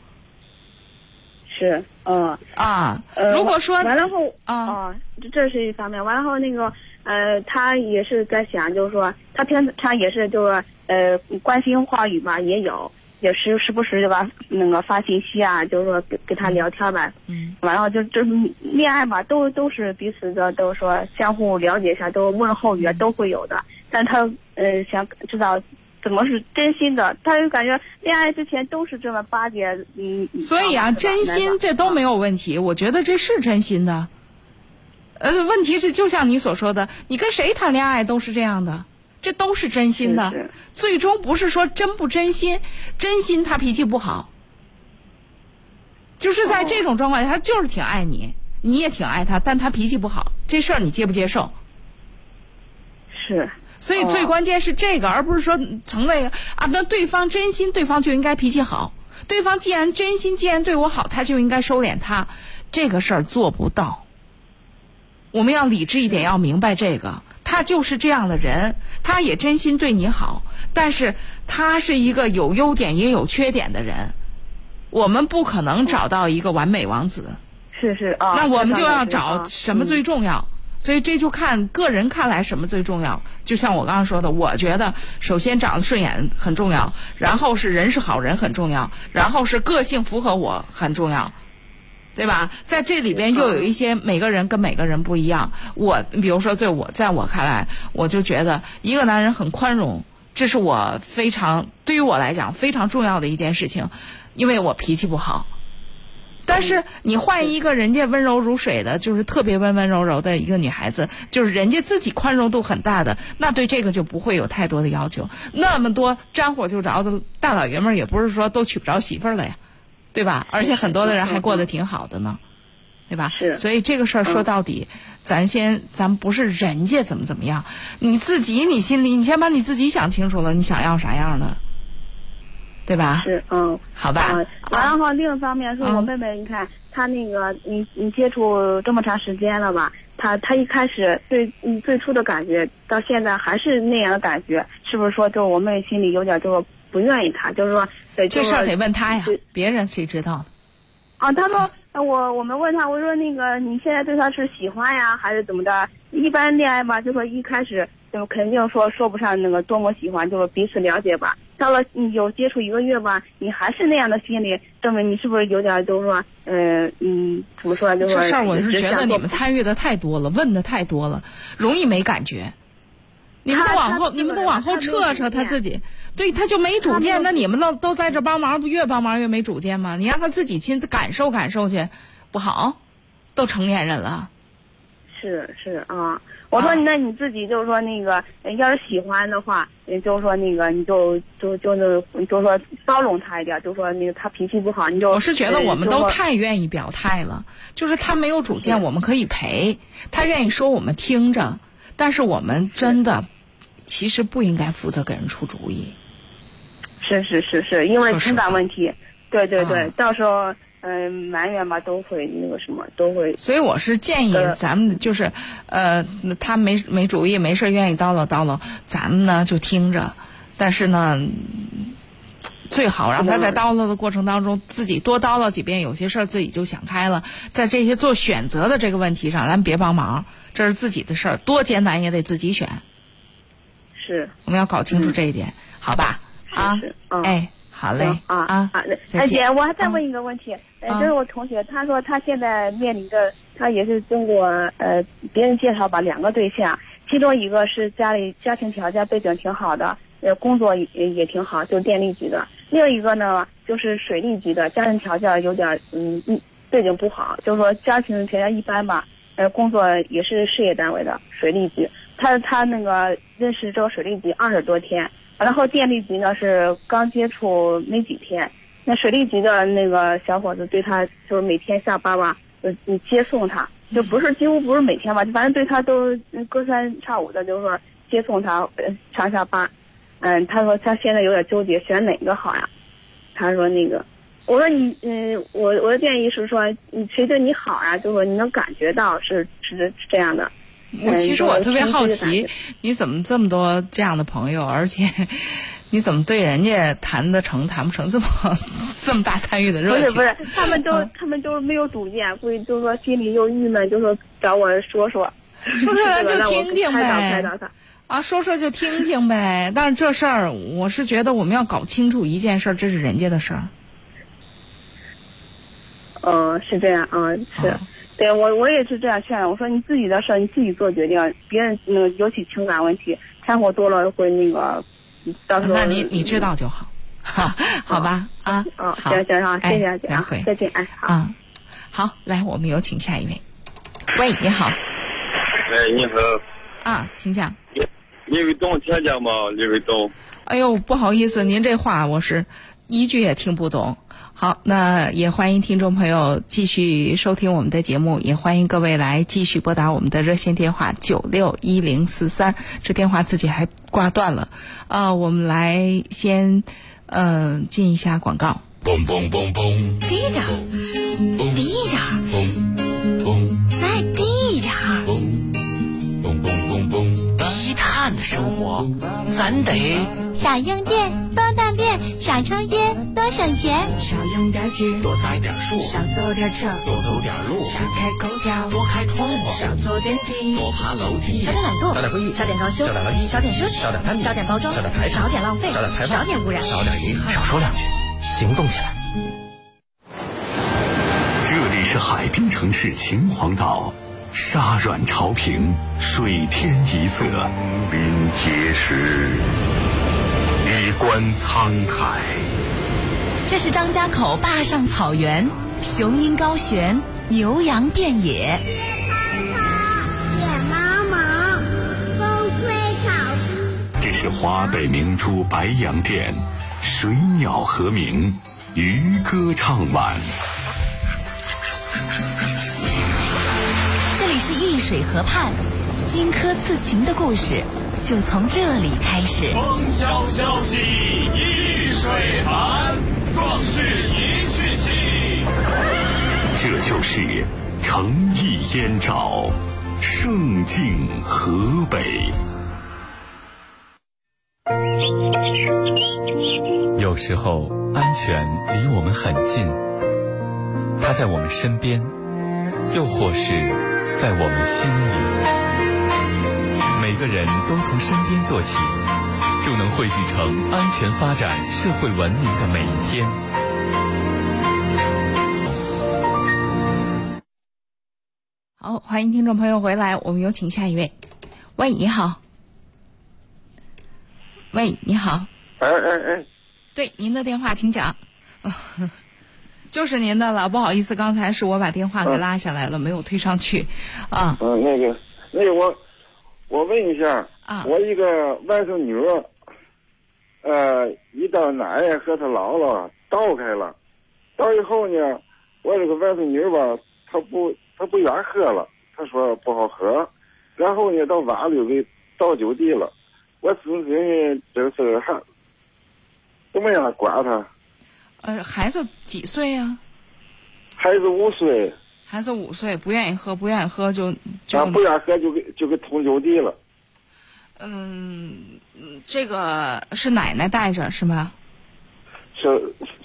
是，嗯啊，呃，如果说完了后啊，这是一方面。完了后那个呃，他也是在想，就是说他平常也是就是呃关心话语嘛，也有。也时时不时就把，那个发信息啊，就是说跟跟他聊天呗。嗯。完了就就是恋爱嘛，都都是彼此的，都说相互了解一下，都问候语都会有的。但他呃想知道怎么是真心的，他就感觉恋爱之前都是这么巴结，嗯。所以啊，真心这都没有问题，我觉得这是真心的。呃，问题是就像你所说的，你跟谁谈恋爱都是这样的。这都是真心的，最终不是说真不真心，真心他脾气不好，就是在这种状况下，他就是挺爱你，你也挺爱他，但他脾气不好，这事儿你接不接受？是，所以最关键是这个，而不是说成那个啊，那对方真心，对方就应该脾气好，对方既然真心，既然对我好，他就应该收敛他，这个事儿做不到。我们要理智一点，要明白这个。他就是这样的人，他也真心对你好，但是他是一个有优点也有缺点的人。我们不可能找到一个完美王子。是是啊。那我们就要找什么最重要？嗯、所以这就看个人看来什么最重要。就像我刚刚说的，我觉得首先长得顺眼很重要，然后是人是好人很重要，然后是个性符合我很重要。对吧？在这里边又有一些每个人跟每个人不一样。我比如说，在我在我看来，我就觉得一个男人很宽容，这是我非常对于我来讲非常重要的一件事情，因为我脾气不好。但是你换一个人家温柔如水的，就是特别温温柔柔的一个女孩子，就是人家自己宽容度很大的，那对这个就不会有太多的要求。那么多沾火就着的大老爷们儿，也不是说都娶不着媳妇儿了呀。对吧？而且很多的人还过得挺好的呢，对吧？是所以这个事儿说嗯到底，咱先，咱不是人家怎么怎么样，你自己你心里，你先把你自己想清楚了，你想要啥样的，对吧？是，嗯，好吧嗯，然后另一方面说我嗯妹妹，你看她那个，你你接触这么长时间了吧？她她一开始最嗯最初的感觉，到现在还是那样的感觉，是不是说就我妹心里有点就是不愿意他，就是说对这事儿得问他呀对，别人谁知道呢？啊，他说呃我我们问他，我说那个你现在对他是喜欢呀，还是怎么的？一般恋爱吧，就说一开始就肯定说说不上那个多么喜欢，就是彼此了解吧。到了你有接触一个月吧，你还是那样的心理，证明你是不是有点就是说，呃嗯，怎么说？就是这事儿我是觉得你们参与的太多了，问的太多了，容易没感觉。你们都往后，你们都往后撤撤，他自己，对，他就没主见。那你们都都在这帮忙，不越帮忙越没主见吗？你让他自己亲自感受感受去，不好，都成年人了。是是啊，我说啊那你自己就是说那个，呃要是喜欢的话，就是说那个你就就就是就是说包容他一点，就说那个他脾气不好，你就我是觉得我们都太愿意表态了，就是他没有主见，我们可以陪；他愿意说，我们听着。但是我们真的，其实不应该负责给人出主意。是是是是，因为情感问题，对对对，啊。到时候嗯、埋怨吧都会那个什么都会，所以我是建议呃咱们就是，呃，他没没主意，没事儿愿意叨唠叨唠，咱们呢就听着，但是呢，最好让他在叨唠的过程当中自己多叨唠几遍，有些事儿自己就想开了，在这些做选择的这个问题上，咱别帮忙，这是自己的事儿，多艰难也得自己选，是我们要搞清楚这一点，好吧？啊是是，嗯哎，好嘞行啊啊啊！再见哎姐，我还再啊问一个问题，呃，啊就是我同学，他说他现在面临着，他也是经过呃别人介绍吧，两个对象，其中一个是家里家庭条件背景挺好的，呃，工作也也挺好，就是电力局的；另一个呢就是水利局的，家庭条件有点嗯嗯背景不好，就是说家庭条件一般吧，呃，工作也是事业单位的水利局。他他那个认识这个水利局二十多天，然后电力局呢是刚接触没几天。那水利局的那个小伙子对他就是每天下班吧，呃，接送他，就不是几乎不是每天吧，就反正对他都隔三差五的，就是说接送他上下班。嗯，他说他现在有点纠结，选哪个好呀？他说那个，我说你嗯，我我的建议是说，你谁对你好呀？就是说你能感觉到是是是这样的。我其实我特别好嗯奇，你怎么这么多这样的朋友，而且 你怎么对人家谈得成谈不成这么 这么大参与的热情？不是不是，他们都、嗯他们都没有主见，估计就是说心里又郁闷，就说找我说说，说说就听听呗。啊，说说就听听呗。但是这事儿，我是觉得我们要搞清楚一件事儿，这是人家的事儿。嗯、是这样，嗯、是。啊对我，我也是这样劝我说你自己的事儿你自己做决定，别人那个尤其情感问题掺和多了会那个，到时候那你你知道就好，哈，好吧啊，哦，好行行好，谢谢哎姐啊再会，再见，哎，好。啊，好，来，我们有请下一位。喂，你好哎，你好，啊，请讲。李伟东听见吗？李伟东，哎呦，不好意思，您这话我是一句也听不懂。好，那也欢迎听众朋友继续收听我们的节目，也欢迎各位来继续拨打我们的热线电话九六一零四三，这电话自己还挂断了。啊，我们来先嗯、呃进一下广告。嘣嘣嘣嘣，低一点儿，活，咱得少用电，多锻炼；少抽烟，多省钱。少用点纸，多栽点树，少坐点车，多走点路，少开空调，多开窗户，少坐电梯，多爬楼梯，少点懒惰，少点会议，少点装修，少点垃圾，少点奢侈，少点攀比，少点包装，少点排场，少点浪费，少点排放，少点污染，少点遗憾，少说两句，行动起来。这里是海滨城市秦皇岛，沙软潮平，水天一色，风林碣石，衣冠沧海。这是张家口坝上草原，雄鹰高悬，牛羊遍野。野茫茫，风吹草低。这是华北明珠白洋淀，水鸟和鸣，渔歌唱晚。易水河畔，荆轲刺秦的故事就从这里开始。风萧萧兮易水寒，壮士一去兮。这就是诚意燕赵，胜境河北。有时候，安全离我们很近，它在我们身边，又或是在我们心里。每个人都从身边做起，就能汇聚成安全发展、社会文明的每一天。好，欢迎听众朋友回来，我们有请下一位。喂，你好。喂，你好。哎哎哎，对，您的电话请讲。就是您的了，不好意思，刚才是我把电话给拉下来了，没有推上去。啊。嗯，那个，那个我，我问一下，啊，我一个外甥女儿，呃，一到奶奶和她姥姥倒开了，倒以后呢，我这个外甥女儿吧，她不，她不愿喝了，她说不好喝，然后呢，到碗里给倒酒地了。我是认为这个事儿还怎么样管他？呃，孩子几岁呀、孩子五岁，孩子五岁，不愿意喝，不愿意喝就就、啊，不愿喝就给就给捅酒地了。嗯，嗯这个是奶奶带着是吗？是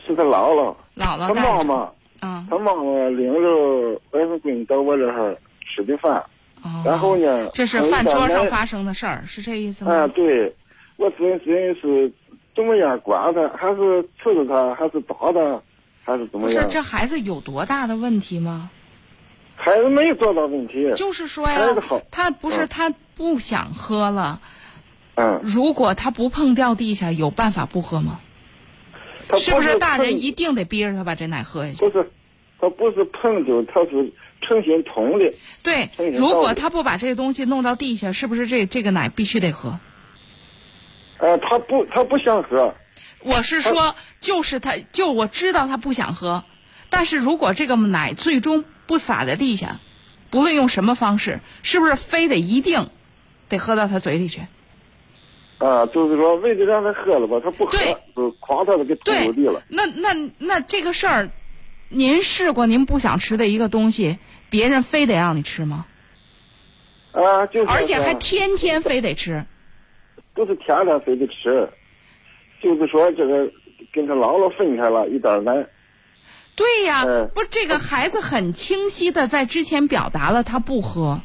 是他姥姥，姥姥带着。妈妈，嗯，他妈妈领着外甥闺女到我这儿吃的饭，然后呢，哦这是饭桌上发生的事儿，是这意思吗？啊，对，我只认为是怎么样管他，还是吃着他，还是打他，还是怎么不是？这孩子有多大的问题吗？孩子没有多大问题，就是说呀他不是嗯他不想喝了，嗯，如果他不碰掉地下，有办法不喝吗？他是不是大人一定得逼着他把这奶喝下去？不是，他不是碰酒，他是诚心捅的。对，如果他不把这个东西弄到地下，是不是这这个奶必须得喝？呃，他不，他不想喝。我是说，就是他，就我知道他不想喝，但是如果这个奶最终不洒在地下，不论用什么方式，是不是非得一定得喝到他嘴里去？啊，就是说为了让他喝了吧，他不喝，就夸他的给地了。那那那这个事儿，您试过您不想吃的一个东西，别人非得让你吃吗？啊，就是。而且还天天非得吃。不是天天非得吃，就是说这个跟他姥姥分开了一点奶。对呀，嗯不是这个孩子很清晰的在之前表达了他不喝。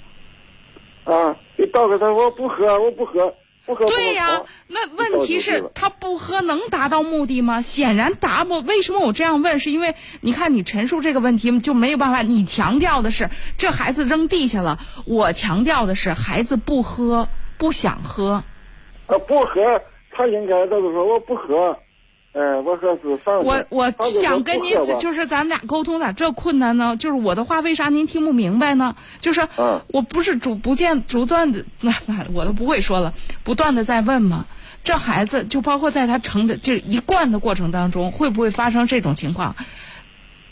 啊，一倒给他我不喝，我不喝，不喝。对呀、那问题是他不喝能达到目的吗？显然达不。为什么我这样问？是因为你看你陈述这个问题就没有办法。你强调的是这孩子扔地下了，我强调的是孩子不喝，不想喝。啊，不喝，他应该就是说我不喝，哎，我喝是反我我想跟您就是咱们俩沟通咋这困难呢？就是我的话为啥您听不明白呢？就是嗯我不是逐不见不断的，那那 我都不会说了，不断的在问嘛？这孩子就包括在他成长就是一贯的过程当中，会不会发生这种情况？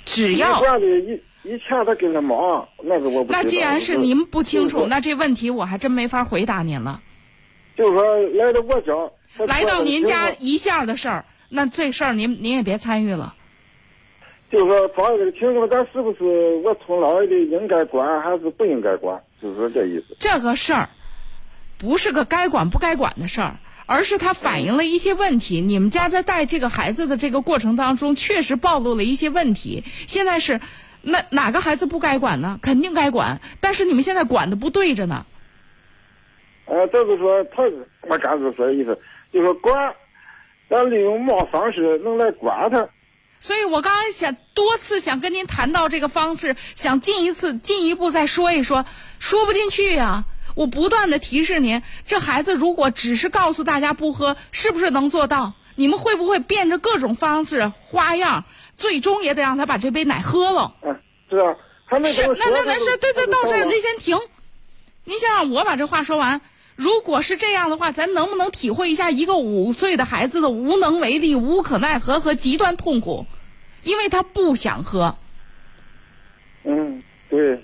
只要一贯的以以前他跟他妈那个我不那既然是您不清楚，那这问题我还真没法回答您了。就是说来到我家，来到您家一下的事儿，那这事儿您您也别参与了。就是说抓这个情况，咱是不是我从老的应该管还是不应该管，就是说这意思。这个事儿不是个该管不该管的事儿，而是它反映了一些问题。你们家在带这个孩子的这个过程当中，确实暴露了一些问题。现在是，那哪个孩子不该管呢？肯定该管，但是你们现在管的不对着呢。呃，就是说他我刚才说的意思，就是说管，咱利用嘛方式能来管他。所以我刚才想多次想跟您谈到这个方式，想进一次进一步再说一说，说不进去呀、我不断的提示您，这孩子如果只是告诉大家不喝，是不是能做到？你们会不会变着各种方式花样，最终也得让他把这杯奶喝了？嗯是啊，还没说那那那是对对，到这儿您先停。您先让我把这话说完。如果是这样的话，咱能不能体会一下一个五岁的孩子的无能为力、无可奈何和极端痛苦？因为他不想喝。嗯，对。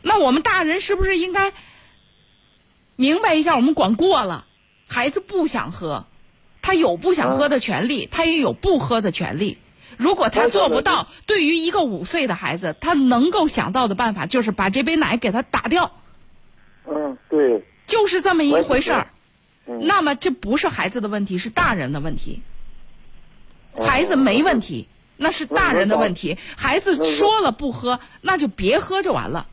那我们大人是不是应该明白一下，我们管过了，孩子不想喝，他有不想喝的权利，他也有不喝的权利。如果他做不到，对于一个五岁的孩子，他能够想到的办法就是把这杯奶给他打掉，嗯，对，就是这么一回事儿。嗯那么这不是孩子的问题，是大人的问题。孩子没问题，那是大人的问题。孩子说了不喝，那就别喝就完了。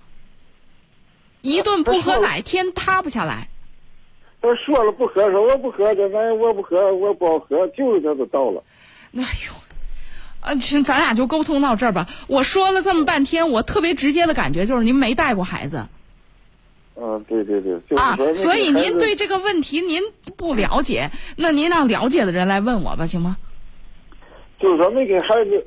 一顿不喝奶，天塌不下来。他说了不喝，说我不喝，这玩意儿我不喝，我不好喝，就是这就到了。哎呦，啊，这咱俩就沟通到这儿吧。我说了这么半天，我特别直接的感觉就是您没带过孩子嗯，对对对，就是啊所以您对这个问题您不了解，那您让了解的人来问我吧，行吗？就是说那个孩子。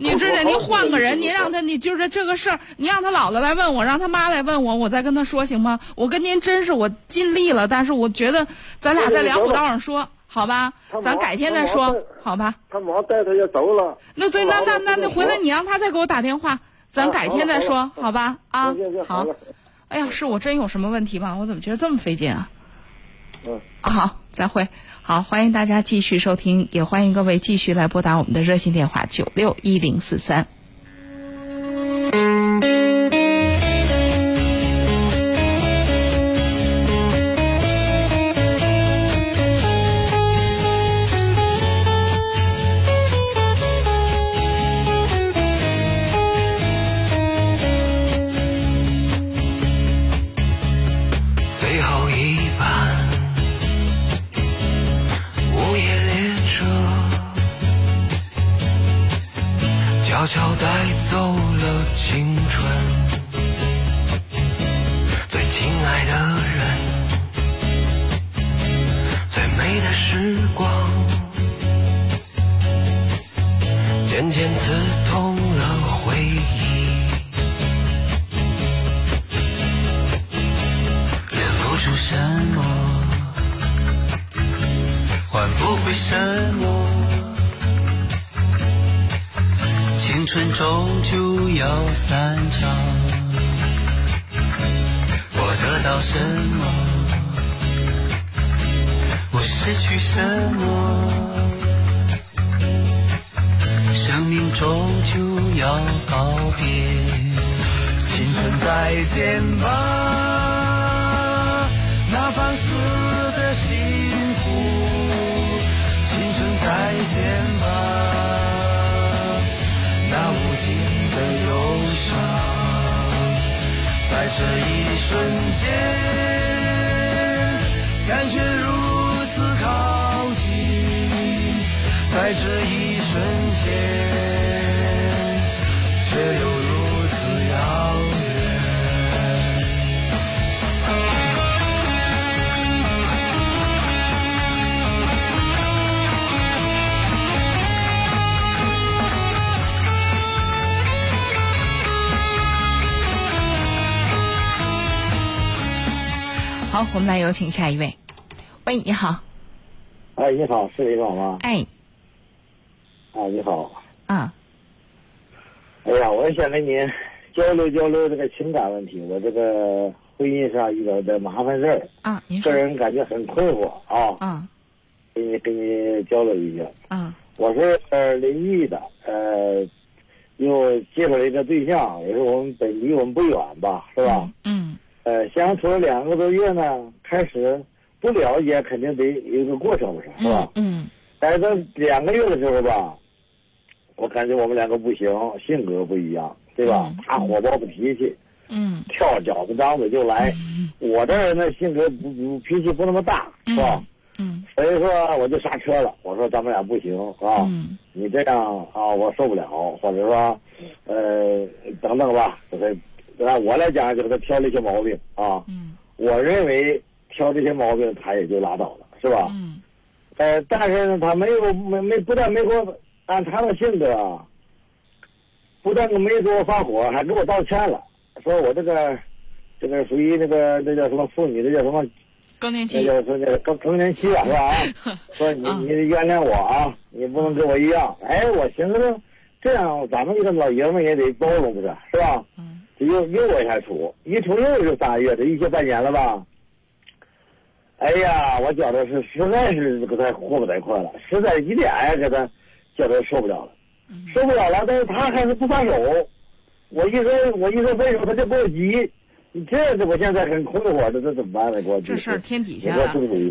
你这得您换个人，您让他，你就是这个事儿，你让他姥姥来问我，让他妈来问我，我再跟他说行吗？我跟您真是我尽力了，但是我觉得咱俩在两股道上说，好吧？咱改天再说，好吧？他妈带他也走了。那对，那那那那回来你你让他再给我打电话，咱改天再说，好吧？啊，好。哎呀，是我真有什么问题吗？我怎么觉得这么费劲啊？嗯。啊，好，再会。好，欢迎大家继续收听，也欢迎各位继续来拨打我们的热线电话九六一零四三。我们来有请下一位。喂，你好。哎，你好，是李总吗？哎，啊，你好。啊。哎呀，我想跟您交流交流这个情感问题，我这个婚姻上遇到的麻烦事儿，啊，您个人感觉很困惑啊。啊。跟你跟你交流一下。啊。我是呃临沂的，呃，又介绍了一个对象，也是我们本离我们不远吧，是吧？嗯。呃，相处了两个多月呢，开始不了解，肯定得有一个过程，不是是吧？嗯。但是到两个月的时候吧，我感觉我们两个不行，性格不一样，对吧？他火爆的脾气，嗯，跳脚子张嘴就来。我这人呢，性格不不脾气不那么大，是吧？嗯。所以说我就刹车了，我说咱们俩不行啊，嗯你这样啊我受不了，或者说，呃，等等吧，这个按我来讲就给他挑了一些毛病啊。嗯。我认为挑这些毛病他也就拉倒了，是吧？嗯。呃，但是呢，他没有没没不但没给我按他的性格啊，不但没给我发火，还给我道歉了，说我这个这个属于那个那叫什么妇女，那叫什么？更年期。那叫说那更更年期了是吧？啊，说你你原谅我啊，你不能跟我一样。哎，我寻思着这样咱们这个老爷们也得包容着是是吧？这又又往下出，一出又是仨月，这一下半年了吧？哎呀，我觉得是实在是跟他活不在一块了，实在一点给他觉得受不了了，受不了了，但是他还是不放手。我一说我一说分手，他就给我急，你这这我现在很困惑，这这怎么办呢？给我这事儿天底下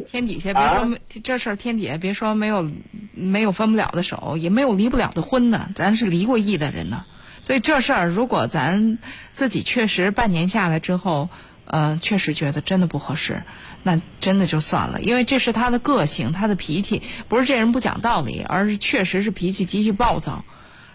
天底下别说没、这事儿天底下别说没有没有分不了的手，也没有离不了的婚呢。咱是离过异的人呢，所以这事儿如果咱自己确实半年下来之后，呃，确实觉得真的不合适，那真的就算了，因为这是他的个性，他的脾气，不是这人不讲道理，而是确实是脾气极其暴躁。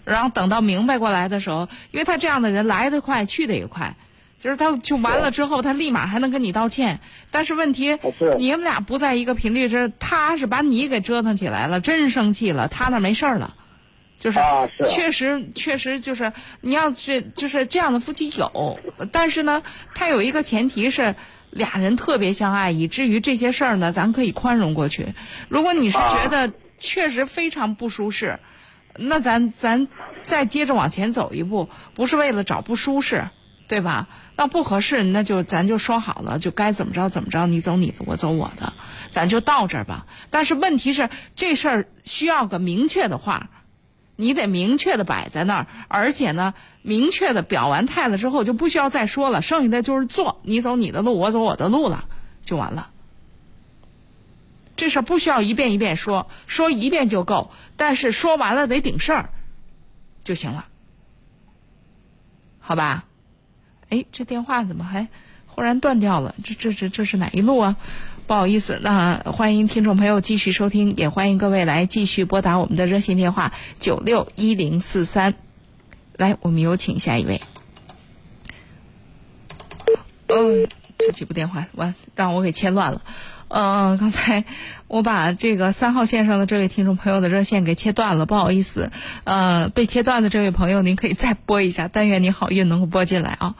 然后等到明白过来的时候，因为他这样的人来得快，去得也快。就是他就完了之后，他立马还能跟你道歉。但是问题，你们俩不在一个频率之，他是把你给折腾起来了，真生气了，他那没事儿了。就是确实确实就是你要是就是这样的夫妻有，但是呢，他有一个前提是俩人特别相爱，以至于这些事儿呢，咱可以宽容过去。如果你是觉得确实非常不舒适，那咱咱再接着往前走一步，不是为了找不舒适，对吧？那不合适，那就咱就说好了，就该怎么着怎么着，你走你的，我走我的，咱就到这儿吧。但是问题是，这事儿需要个明确的话，你得明确的摆在那儿，而且呢，明确的表完态了之后，就不需要再说了，剩下的就是做，你走你的路，我走我的路了，就完了。这事儿不需要一遍一遍说，说一遍就够，但是说完了得顶事儿就行了，好吧？哎，这电话怎么还忽然断掉了？这这这这是哪一路啊？不好意思，那欢迎听众朋友继续收听，也欢迎各位来继续拨打我们的热线电话九六一零四三。来，我们有请下一位。哦，这几部电话完让我给切乱了。嗯、刚才我把这个三号线上的这位听众朋友的热线给切断了，不好意思。呃，被切断的这位朋友，您可以再拨一下，但愿你好运能够拨进来啊。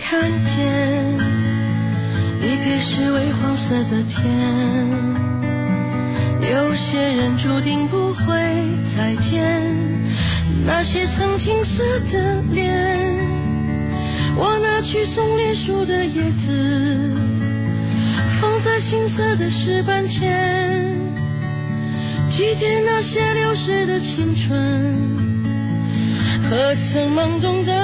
看见，离别是微黄色的天。有些人注定不会再见，那些曾青涩的脸。我拿去种莲树的叶子，放在青涩的石板前，祭奠那些流逝的青春。何曾懵懂的？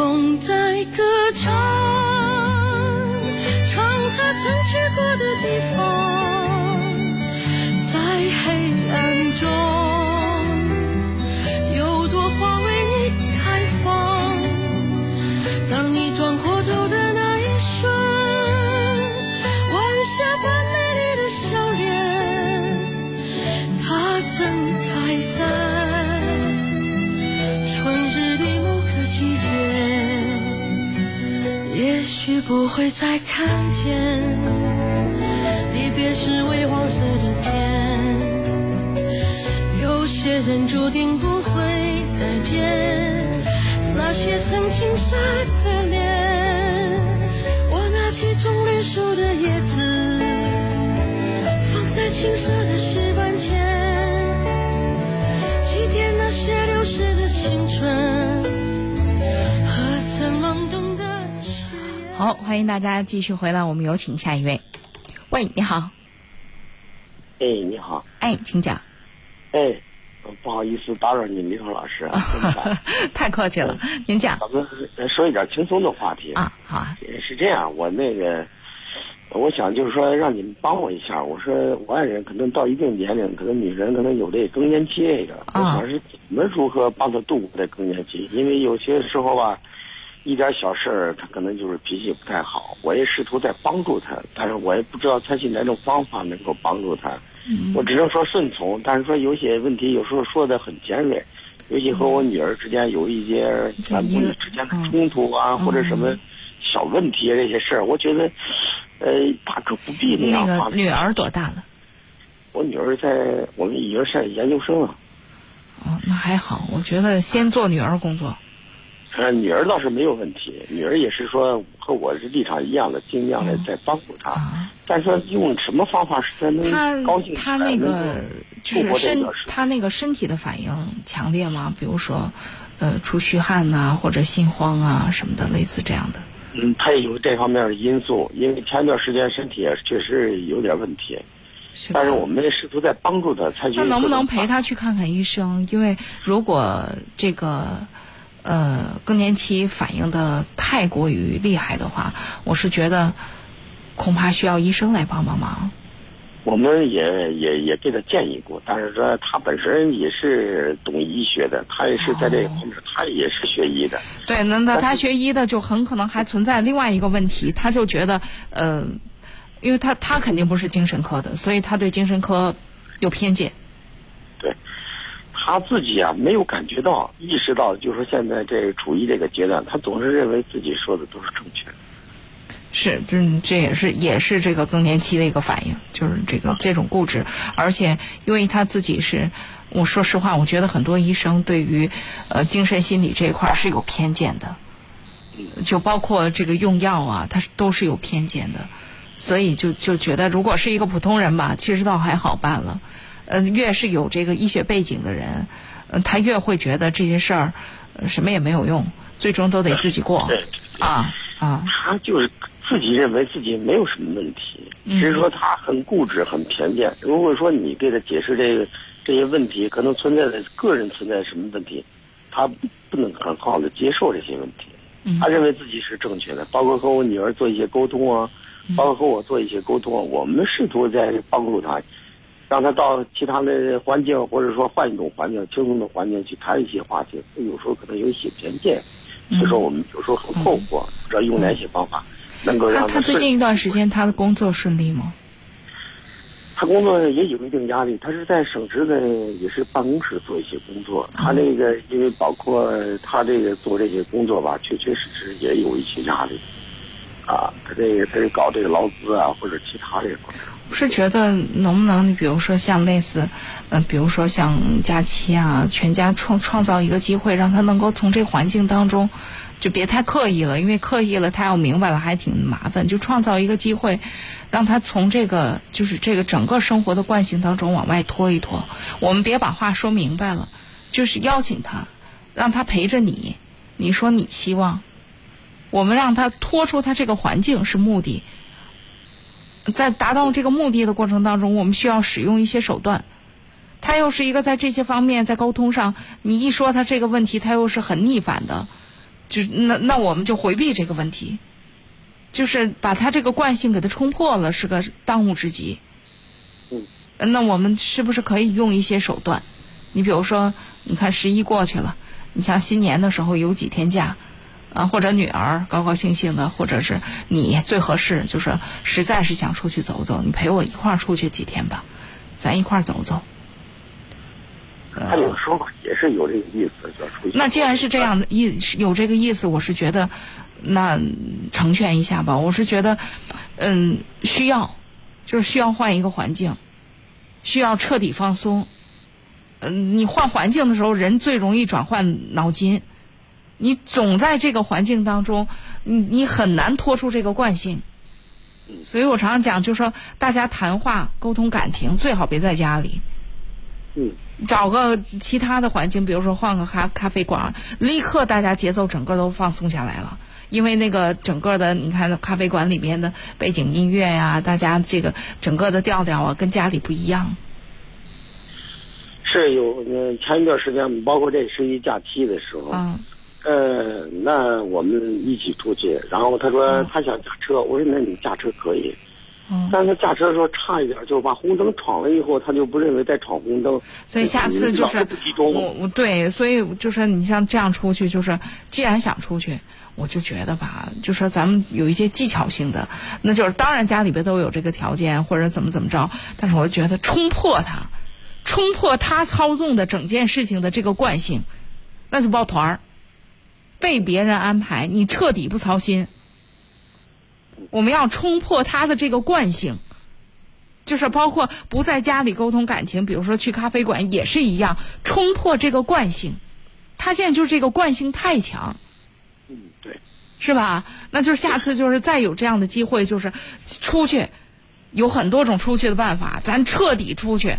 风在歌唱，唱它曾去过的地方，在黑暗中，不会再看见。离别时微黄色的天，有些人注定不会再见。那些曾青涩的脸，我拿起种绿树的叶子。放在青涩的石板前，祭奠那些流逝的青春，欢迎大家继续回来，我们有请下一位。喂，你好，哎，你好，哎，请讲。哎，不好意思打扰你，李爽老师啊 太客气了，您讲咱们呃说一点轻松的话题啊。好啊，是这样，我那个，我想就是说让你们帮我一下。我说我爱人可能到一定年龄，可能女人可能有这更年期这个，我想是怎么如何帮她度过这更年期？因为有些时候吧，一点小事儿她可能就是脾气不太好。我也试图在帮助他，但是我也不知道采取哪种方法能够帮助她。我只能说顺从，但是说有些问题有时候说的很尖锐，尤其和我女儿之间有一些咱母女之间的冲突啊，或者什么小问题啊这些事儿，我觉得呃，大可不必那样那个女儿多大了？我女儿在我们已经上研究生了。哦，那还好，我觉得先做女儿工作。呃，女儿倒是没有问题，女儿也是说和我是立场一样的，尽量的在帮助她。但是说用什么方法使她能他高兴起他那个就是身过这个时他那个身体的反应强烈吗？比如说，呃，出虚汗呐、或者心慌啊什么的，类似这样的。嗯，她也有这方面的因素，因为前一段时间身体也确实有点问题。但是我们也试图在帮助她采取那能不能陪他去看看医生？因为如果这个呃更年期反应的太过于厉害的话，我是觉得恐怕需要医生来帮帮忙。我们也也也给他建议过，但是说他本身也是懂医学的，他也是在这个方面，他也是学医的。对，那那他学医的就很可能还存在另外一个问题，他就觉得呃，因为他他肯定不是精神科的，所以他对精神科有偏见。对，他自己啊没有感觉到、意识到，就是说现在这处于这个阶段，他总是认为自己说的都是正确的。是，这这也是也是这个更年期的一个反应，就是这个这种固执，而且因为他自己是，我说实话，我觉得很多医生对于呃精神心理这一块儿是有偏见的，就包括这个用药啊，他是都是有偏见的，所以就就觉得如果是一个普通人吧，其实倒还好办了，呃，越是有这个医学背景的人，呃，他越会觉得这些事儿、呃什么也没有用，最终都得自己过对啊啊。他就是自己认为自己没有什么问题，只是说他很固执、很偏见。如果说你给他解释这个这些问题，可能存在的个人存在什么问题，他不不能很好的接受这些问题。他认为自己是正确的，包括和我女儿做一些沟通啊，包括和我做一些沟通，我们试图在帮助他，让他到其他的环境，或者说换一种环境、轻松的环境去谈一些话题。有时候可能有一些偏见，所以说我们有时候很困惑，不知道用哪些方法能够让他他最近一段时间他的工作顺利吗？他工作也有一定压力，他是在省直的，也是办公室做一些工作。他那个因为包括他这个做这些工作吧，确确实实也有一些压力。啊，他这他是搞这个劳资啊，或者其他这方面。我是觉得能不能，比如说像类似，呃，比如说像假期啊，全家创创造一个机会，让他能够从这环境当中，就别太刻意了，因为刻意了他要明白了还挺麻烦。就创造一个机会，让他从这个就是这个整个生活的惯性当中往外拖一拖。我们别把话说明白了，就是邀请他，让他陪着你。你说你希望，我们让他脱出他这个环境是目的。在达到这个目的的过程当中，我们需要使用一些手段。他又是一个在这些方面在沟通上，你一说他这个问题，他又是很逆反的，就那那我们就回避这个问题，就是把他这个惯性给他冲破了，是个当务之急。嗯，那我们是不是可以用一些手段？你比如说，你看十一过去了，你像新年的时候有几天假。啊，或者女儿高高兴兴的，或者是你最合适，就是实在是想出去走走，你陪我一块儿出去几天吧，咱一块儿走走。他有说法也是有这个意思，要出去。那既然是这样的意有这个意思，我是觉得那成全一下吧。我是觉得，嗯，需要，就是需要换一个环境，需要彻底放松。嗯，你换环境的时候，人最容易转换脑筋。你总在这个环境当中，你你很难脱出这个惯性。所以我常常讲，就说大家谈话沟通感情，最好别在家里。嗯。找个其他的环境，比如说换个咖咖啡馆，立刻大家节奏整个都放松下来了。因为那个整个的，你看咖啡馆里面的背景音乐呀、大家这个整个的调调啊，跟家里不一样。是有，嗯，前一段时间，包括这十一假期的时候，嗯。呃，那我们一起出去，然后他说他想驾车，我说那你驾车可以，嗯，但是他驾车的时候差一点，就把红灯闯了以后，他就不认为在闯红灯，所以下次就是。我我对，所以就是你像这样出去，就是既然想出去，我就觉得吧，就说咱们有一些技巧性的，那就是当然家里边都有这个条件或者怎么怎么着，但是我觉得冲破他，冲破他操纵的整件事情的这个惯性，那就抱团儿。被别人安排，你彻底不操心。我们要冲破他的这个惯性，就是包括不在家里沟通感情，比如说去咖啡馆也是一样，冲破这个惯性。他现在就是这个惯性太强，嗯，对，是吧？那就是下次就是再有这样的机会，就是出去，有很多种出去的办法，咱彻底出去，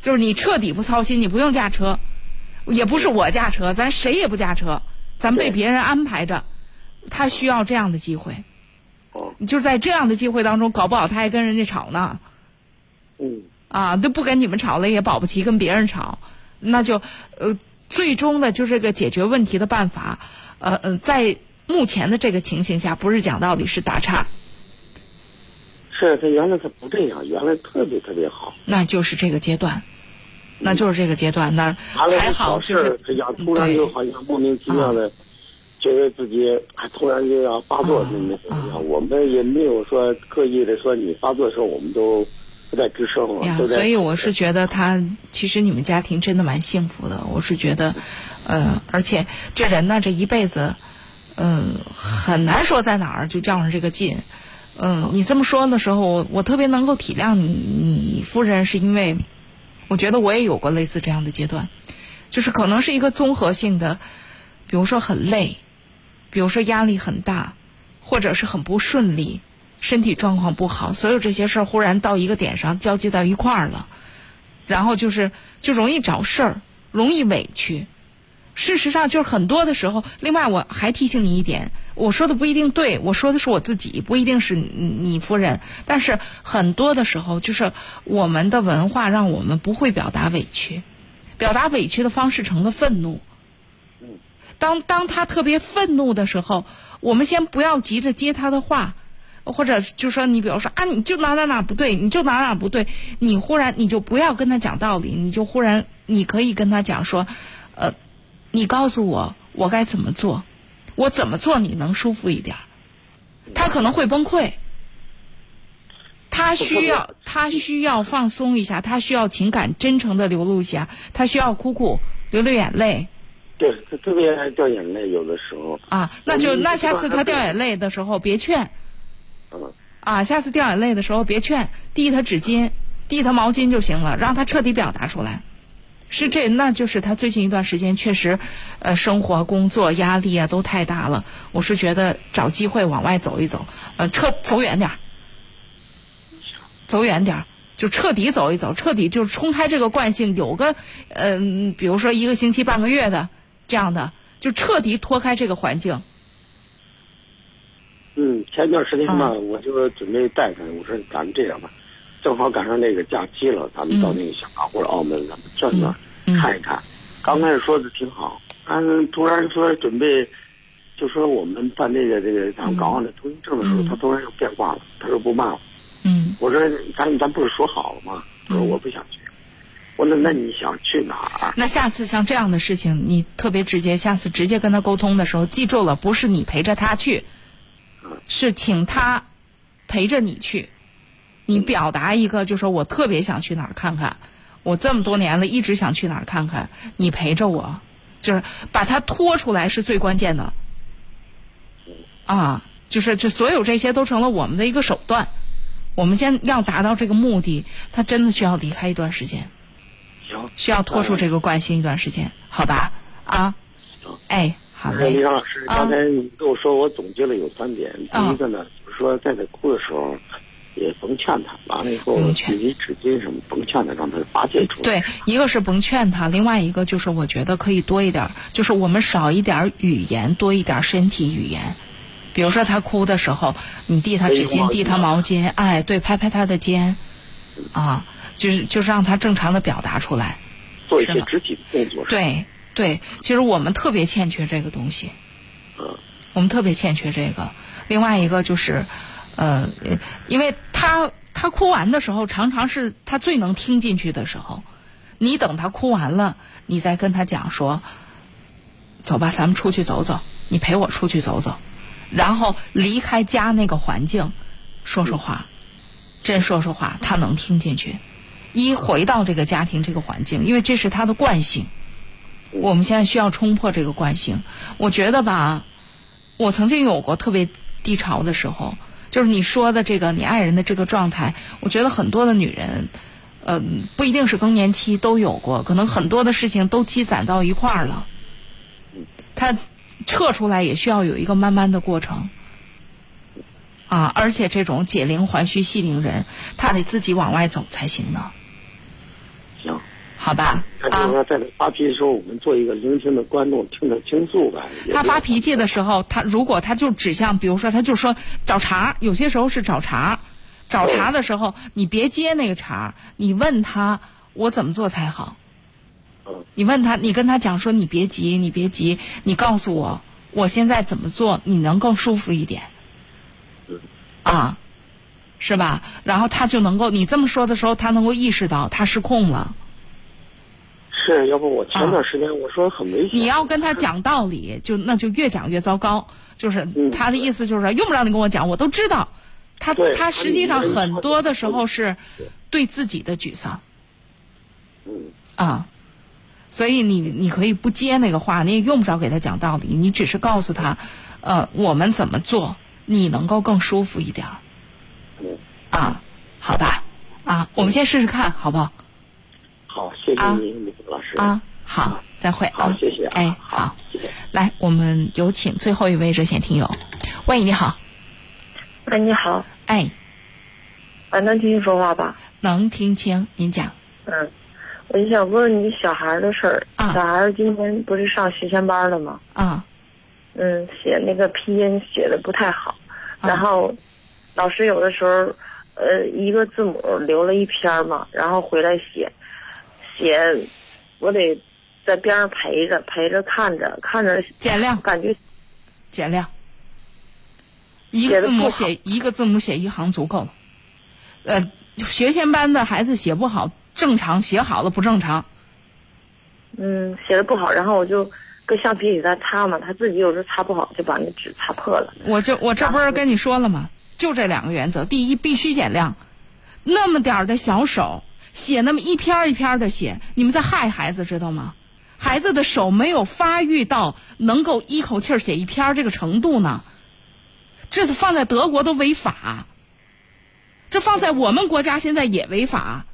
就是你彻底不操心，你不用驾车，也不是我驾车，咱谁也不驾车，咱被别人安排着，他需要这样的机会。哦，就在这样的机会当中，搞不好他还跟人家吵呢。嗯，啊，都不跟你们吵了，也保不齐跟别人吵，那就呃，最终的就是个解决问题的办法，呃呃，在目前的这个情形下，不是讲道理，是打岔，是他原来他不这样，原来特别特别好。那就是这个阶段，那就是这个阶段，那还好就是小事儿，这样突然就好像莫名其妙的，觉得自己还突然就要发作那那什么样。我们也没有说刻意的说你发作的时候，我们都不在吱声。所以我是觉得他其实你们家庭真的蛮幸福的。我是觉得，呃，而且这人呢，这一辈子，嗯、很难说在哪儿就较上这个劲。嗯，你这么说的时候，我我特别能够体谅你你夫人，是因为我觉得我也有过类似这样的阶段，就是可能是一个综合性的，比如说很累，比如说压力很大，或者是很不顺利，身体状况不好，所有这些事儿忽然到一个点上交集到一块儿了，然后就是就容易找事儿，容易委屈。事实上，就是很多的时候，另外我还提醒你一点，我说的不一定对，我说的是我自己，不一定是你你夫人。但是很多的时候，就是我们的文化让我们不会表达委屈，表达委屈的方式成了愤怒。当当他特别愤怒的时候，我们先不要急着接他的话，或者就说你比如说啊，你就哪哪哪不对，你就哪哪不对，你忽然你就不要跟他讲道理，你就忽然你可以跟他讲说，呃，你告诉我我该怎么做，我怎么做你能舒服一点儿。他可能会崩溃，他需要他需要放松一下，他需要情感真诚的流露一下，他需要哭哭流流眼泪。对，他特别爱掉眼泪，有的时候。啊，那就那下次他掉眼泪的时候别劝，嗯，啊，下次掉眼泪的时候别劝，递他纸巾，递他毛巾就行了，让他彻底表达出来。是这，那就是他最近一段时间确实，呃，生活、工作压力啊都太大了。我是觉得找机会往外走一走，呃，撤走远点儿，走远点儿，就彻底走一走，彻底就冲开这个惯性，有个嗯、比如说一个星期、半个月的这样的，就彻底脱开这个环境。嗯，前段时间嘛，嗯我就准备带他，我说咱们这样吧，正好赶上那个假期了，咱们到那个香港或者澳门，咱们转转、看一看。刚开始说的挺好，但是，突然说准备，就说我们办这个这个咱们港澳的通行证的时候，他突然又变化了，他说不办了。嗯，我说咱咱不是说好了吗？他说我不想去。我说那那你想去哪儿？那下次像这样的事情，你特别直接，下次直接跟他沟通的时候，记住了，不是你陪着他去，是请他陪着你去。你表达一个，就说我特别想去哪儿看看，我这么多年了，一直想去哪儿看看，你陪着我，就是把他拖出来是最关键的。啊，就是这所有这些都成了我们的一个手段。我们先要达到这个目的，他真的需要离开一段时间。行，需要拖出这个惯性一段时间，好吧？啊，哎，好我说李嘞，老师，刚才你跟我说，我总结了有三点。第一个呢，就是说在他哭的时候，也甭劝他，完了以后自己纸巾什么甭劝他，让他发泄出来。对，一个是甭劝他，另外一个就是我觉得可以多一点儿，就是我们少一点儿语言，多一点儿身体语言。比如说他哭的时候，你递他纸巾，递他毛巾，哎，对，拍拍他的肩，啊，就是就是让他正常的表达出来。做一些肢体的动作。对对，其实我们特别欠缺这个东西。嗯，我们特别欠缺这个。另外一个就是，呃，因为他他哭完的时候，常常是他最能听进去的时候。你等他哭完了，你再跟他讲说：“走吧，咱们出去走走，你陪我出去走走。”然后离开家那个环境，说说话，真说说话，他能听进去。一回到这个家庭这个环境，因为这是他的惯性。我们现在需要冲破这个惯性。我觉得吧，我曾经有过特别低潮的时候，就是你说的这个你爱人的这个状态，我觉得很多的女人，呃，不一定是更年期都有过，可能很多的事情都积攒到一块儿了，他撤出来也需要有一个慢慢的过程。啊，而且这种解铃还须系铃人，他得自己往外走才行呢。行，好吧。他就说，在他发脾气的时候，我们做一个聆听的观众，听他倾诉吧。他发脾气的时候，他如果他就指向，比如说，他就说找茬，有些时候是找茬。找茬的时候，你别接那个茬，你问他我怎么做才好。你问他，你跟他讲说，你别急，你别急，你告诉我我现在怎么做，你能更舒服一点。啊，是吧？然后他就能够，你这么说的时候，他能够意识到他失控了。是要不我前段时间我说很危险。你要跟他讲道理，就那就越讲越糟糕。就是他的意思就是说，用不着你跟我讲，我都知道。他他实际上很多的时候是对自己的沮丧。嗯。啊，所以你你可以不接那个话，你也用不着给他讲道理，你只是告诉他，呃，我们怎么做。你能够更舒服一点儿，啊，好吧，啊，我们先试试看，好不好？好，谢谢您，李老师。啊，好，再会。好，谢谢。哎，好，谢谢来，我们有请最后一位热线听友。喂，你好。哎，你好。哎。啊，能听清说话吧？能听清，您讲。嗯，我就想问问你小孩的事儿。啊。小孩今天不是上学前班了吗？啊。嗯，写那个拼音写的不太好，然后老师有的时候，呃，一个字母留了一篇嘛，然后回来写，写，我得在边上陪着陪着看着看着减量，感觉减量，一个字母写一个字母写一行足够了，呃，学前班的孩子写不好正常，写好了不正常。嗯，写的不好，然后我就。搁橡皮里在擦嘛，他自己有时候擦不好，就把那纸擦破了。我就我这不是跟你说了吗？就这两个原则：第一，必须减量。那么点儿的小手写那么一篇一篇的写，你们在害孩子，知道吗？孩子的手没有发育到能够一口气写一篇这个程度呢。这是放在德国都违法，这放在我们国家现在也违法，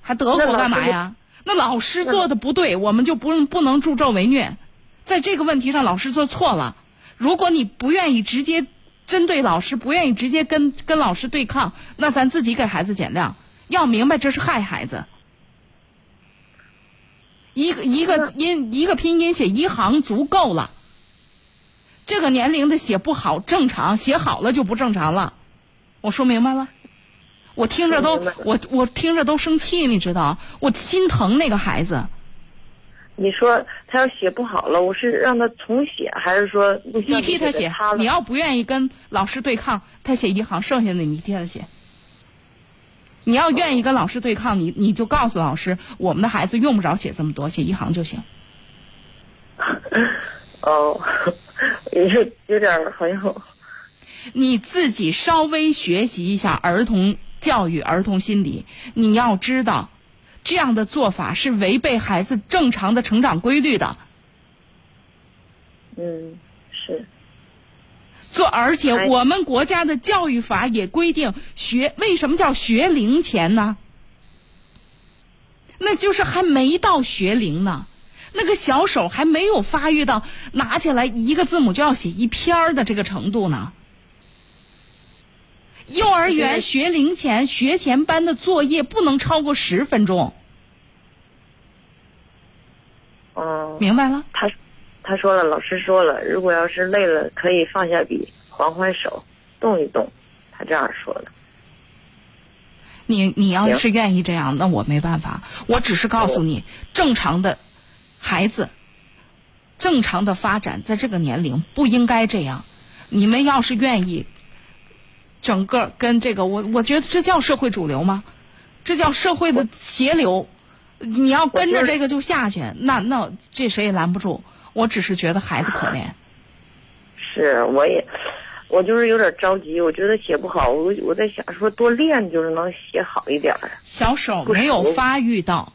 还德国干嘛呀？那老师做的不对，我们就不不能助纣为虐。在这个问题上，老师做错了。如果你不愿意直接针对老师，不愿意直接跟跟老师对抗，那咱自己给孩子减量。要明白，这是害孩子。一个一个音一个拼音写一行足够了。这个年龄的写不好正常，写好了就不正常了。我说明白了。我听着都我我听着都生气，你知道？我心疼那个孩子。你说他要写不好了，我是让他重写，还是说你替他写？你要不愿意跟老师对抗，他写一行，剩下的你替他写。你要愿意跟老师对抗，你你就告诉老师，我们的孩子用不着写这么多，写一行就行。哦，有有点好像。你自己稍微学习一下儿童教育、儿童心理，你要知道。这样的做法是违背孩子正常的成长规律的。嗯，是。做，而且我们国家的教育法也规定，学为什么叫学龄前呢？那就是还没到学龄呢，那个小手还没有发育到拿起来一个字母就要写一篇的这个程度呢。幼儿园学龄前学前班的作业不能超过十分钟。哦，明白了。他他说了，老师说了，如果要是累了，可以放下笔，缓缓手，动一动。他这样说的。你你要是愿意这样，那我没办法。我只是告诉你，正常的孩子，正常的发展，在这个年龄不应该这样。你们要是愿意，整个跟这个，我我觉得这叫社会主流吗？这叫社会的斜流。你要跟着这个就下去，那那这谁也拦不住。我只是觉得孩子可怜。是，我也，我就是有点着急。我觉得写不好，我我在想说多练就是能写好一点。小手没有发育到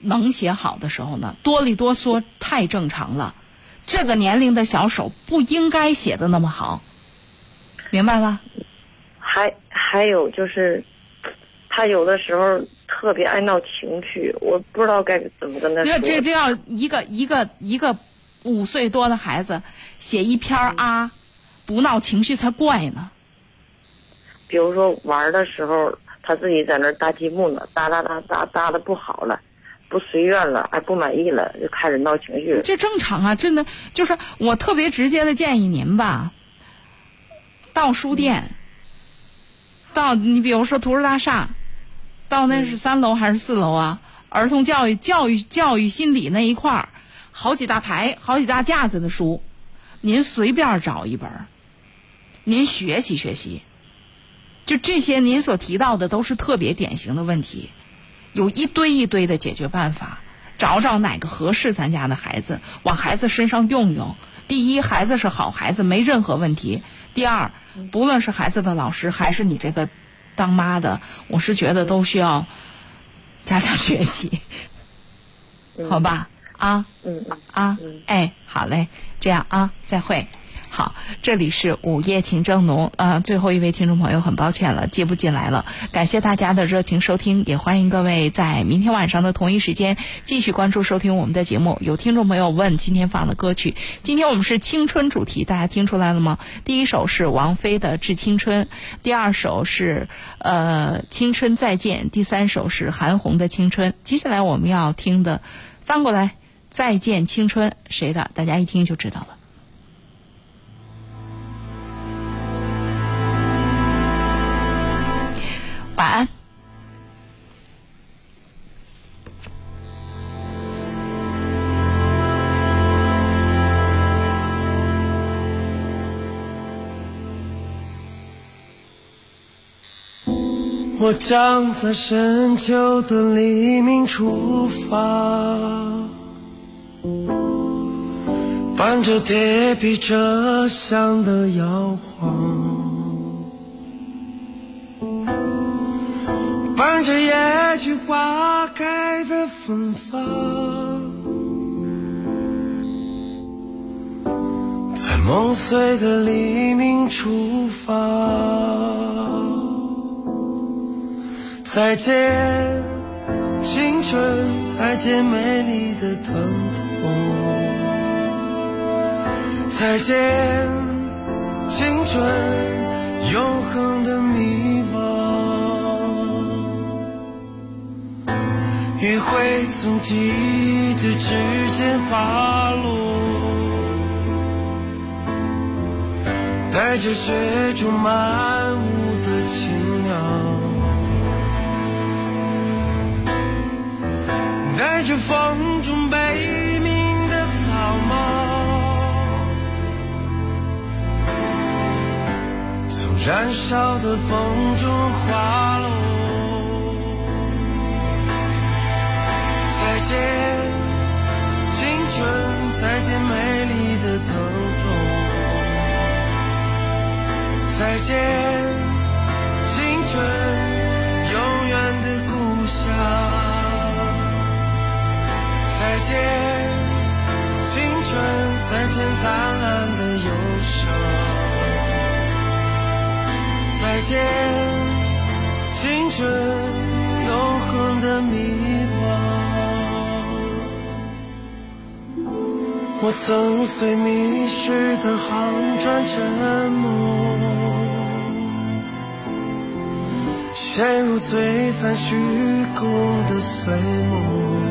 能写好的时候呢，哆里哆嗦太正常了。这个年龄的小手不应该写的那么好，明白了？还还有就是，他有的时候特别爱闹情绪，我不知道该怎么跟他说。这这这要一个一个一个五岁多的孩子写一篇儿啊，不闹情绪才怪呢。比如说玩的时候，他自己在那儿搭积木呢，搭搭搭搭搭的不好了，不随愿了，哎，不满意了，就开始闹情绪。这正常啊，真的就是我特别直接的建议您吧，到书店，到你比如说图书大厦，到那是三楼还是四楼啊？儿童教育、教育、教育心理那一块儿，好几大排、好几大架子的书，您随便找一本，您学习学习。就这些您所提到的都是特别典型的问题，有一堆一堆的解决办法。找找哪个合适咱家的孩子，往孩子身上用用。第一，孩子是好孩子，没任何问题；第二，不论是孩子的老师还是你这个当妈的，我是觉得都需要加强学习，好吧？啊，嗯啊，哎，好嘞，这样啊，再会。好，这里是午夜情正浓，呃，最后一位听众朋友很抱歉了，接不进来了，感谢大家的热情收听，也欢迎各位在明天晚上的同一时间继续关注收听我们的节目。有听众朋友问今天放的歌曲，今天我们是青春主题，大家听出来了吗？第一首是王菲的《致青春》，第二首是呃《青春再见》，第三首是韩红的《青春》。接下来我们要听的，翻过来《再见青春》，谁的？大家一听就知道了。晚安。我将在深秋的黎明出发，伴着铁皮车厢的摇晃，伴着野菊花开的芬芳，在梦碎的黎明出发。再见，青春，再见美丽的疼痛，再见，青春，永恒的迷惘。余晖从记忆的指尖滑落，带着雪中漫舞带着风中悲鸣的草帽，从燃烧的风中滑落。再见，青春，再见美丽的疼痛，再见，青春，再见，青春！再见，灿烂的忧伤！再见，青春！永恒的迷惘。我曾随迷失的航船沉没，陷入璀璨虚空的碎梦。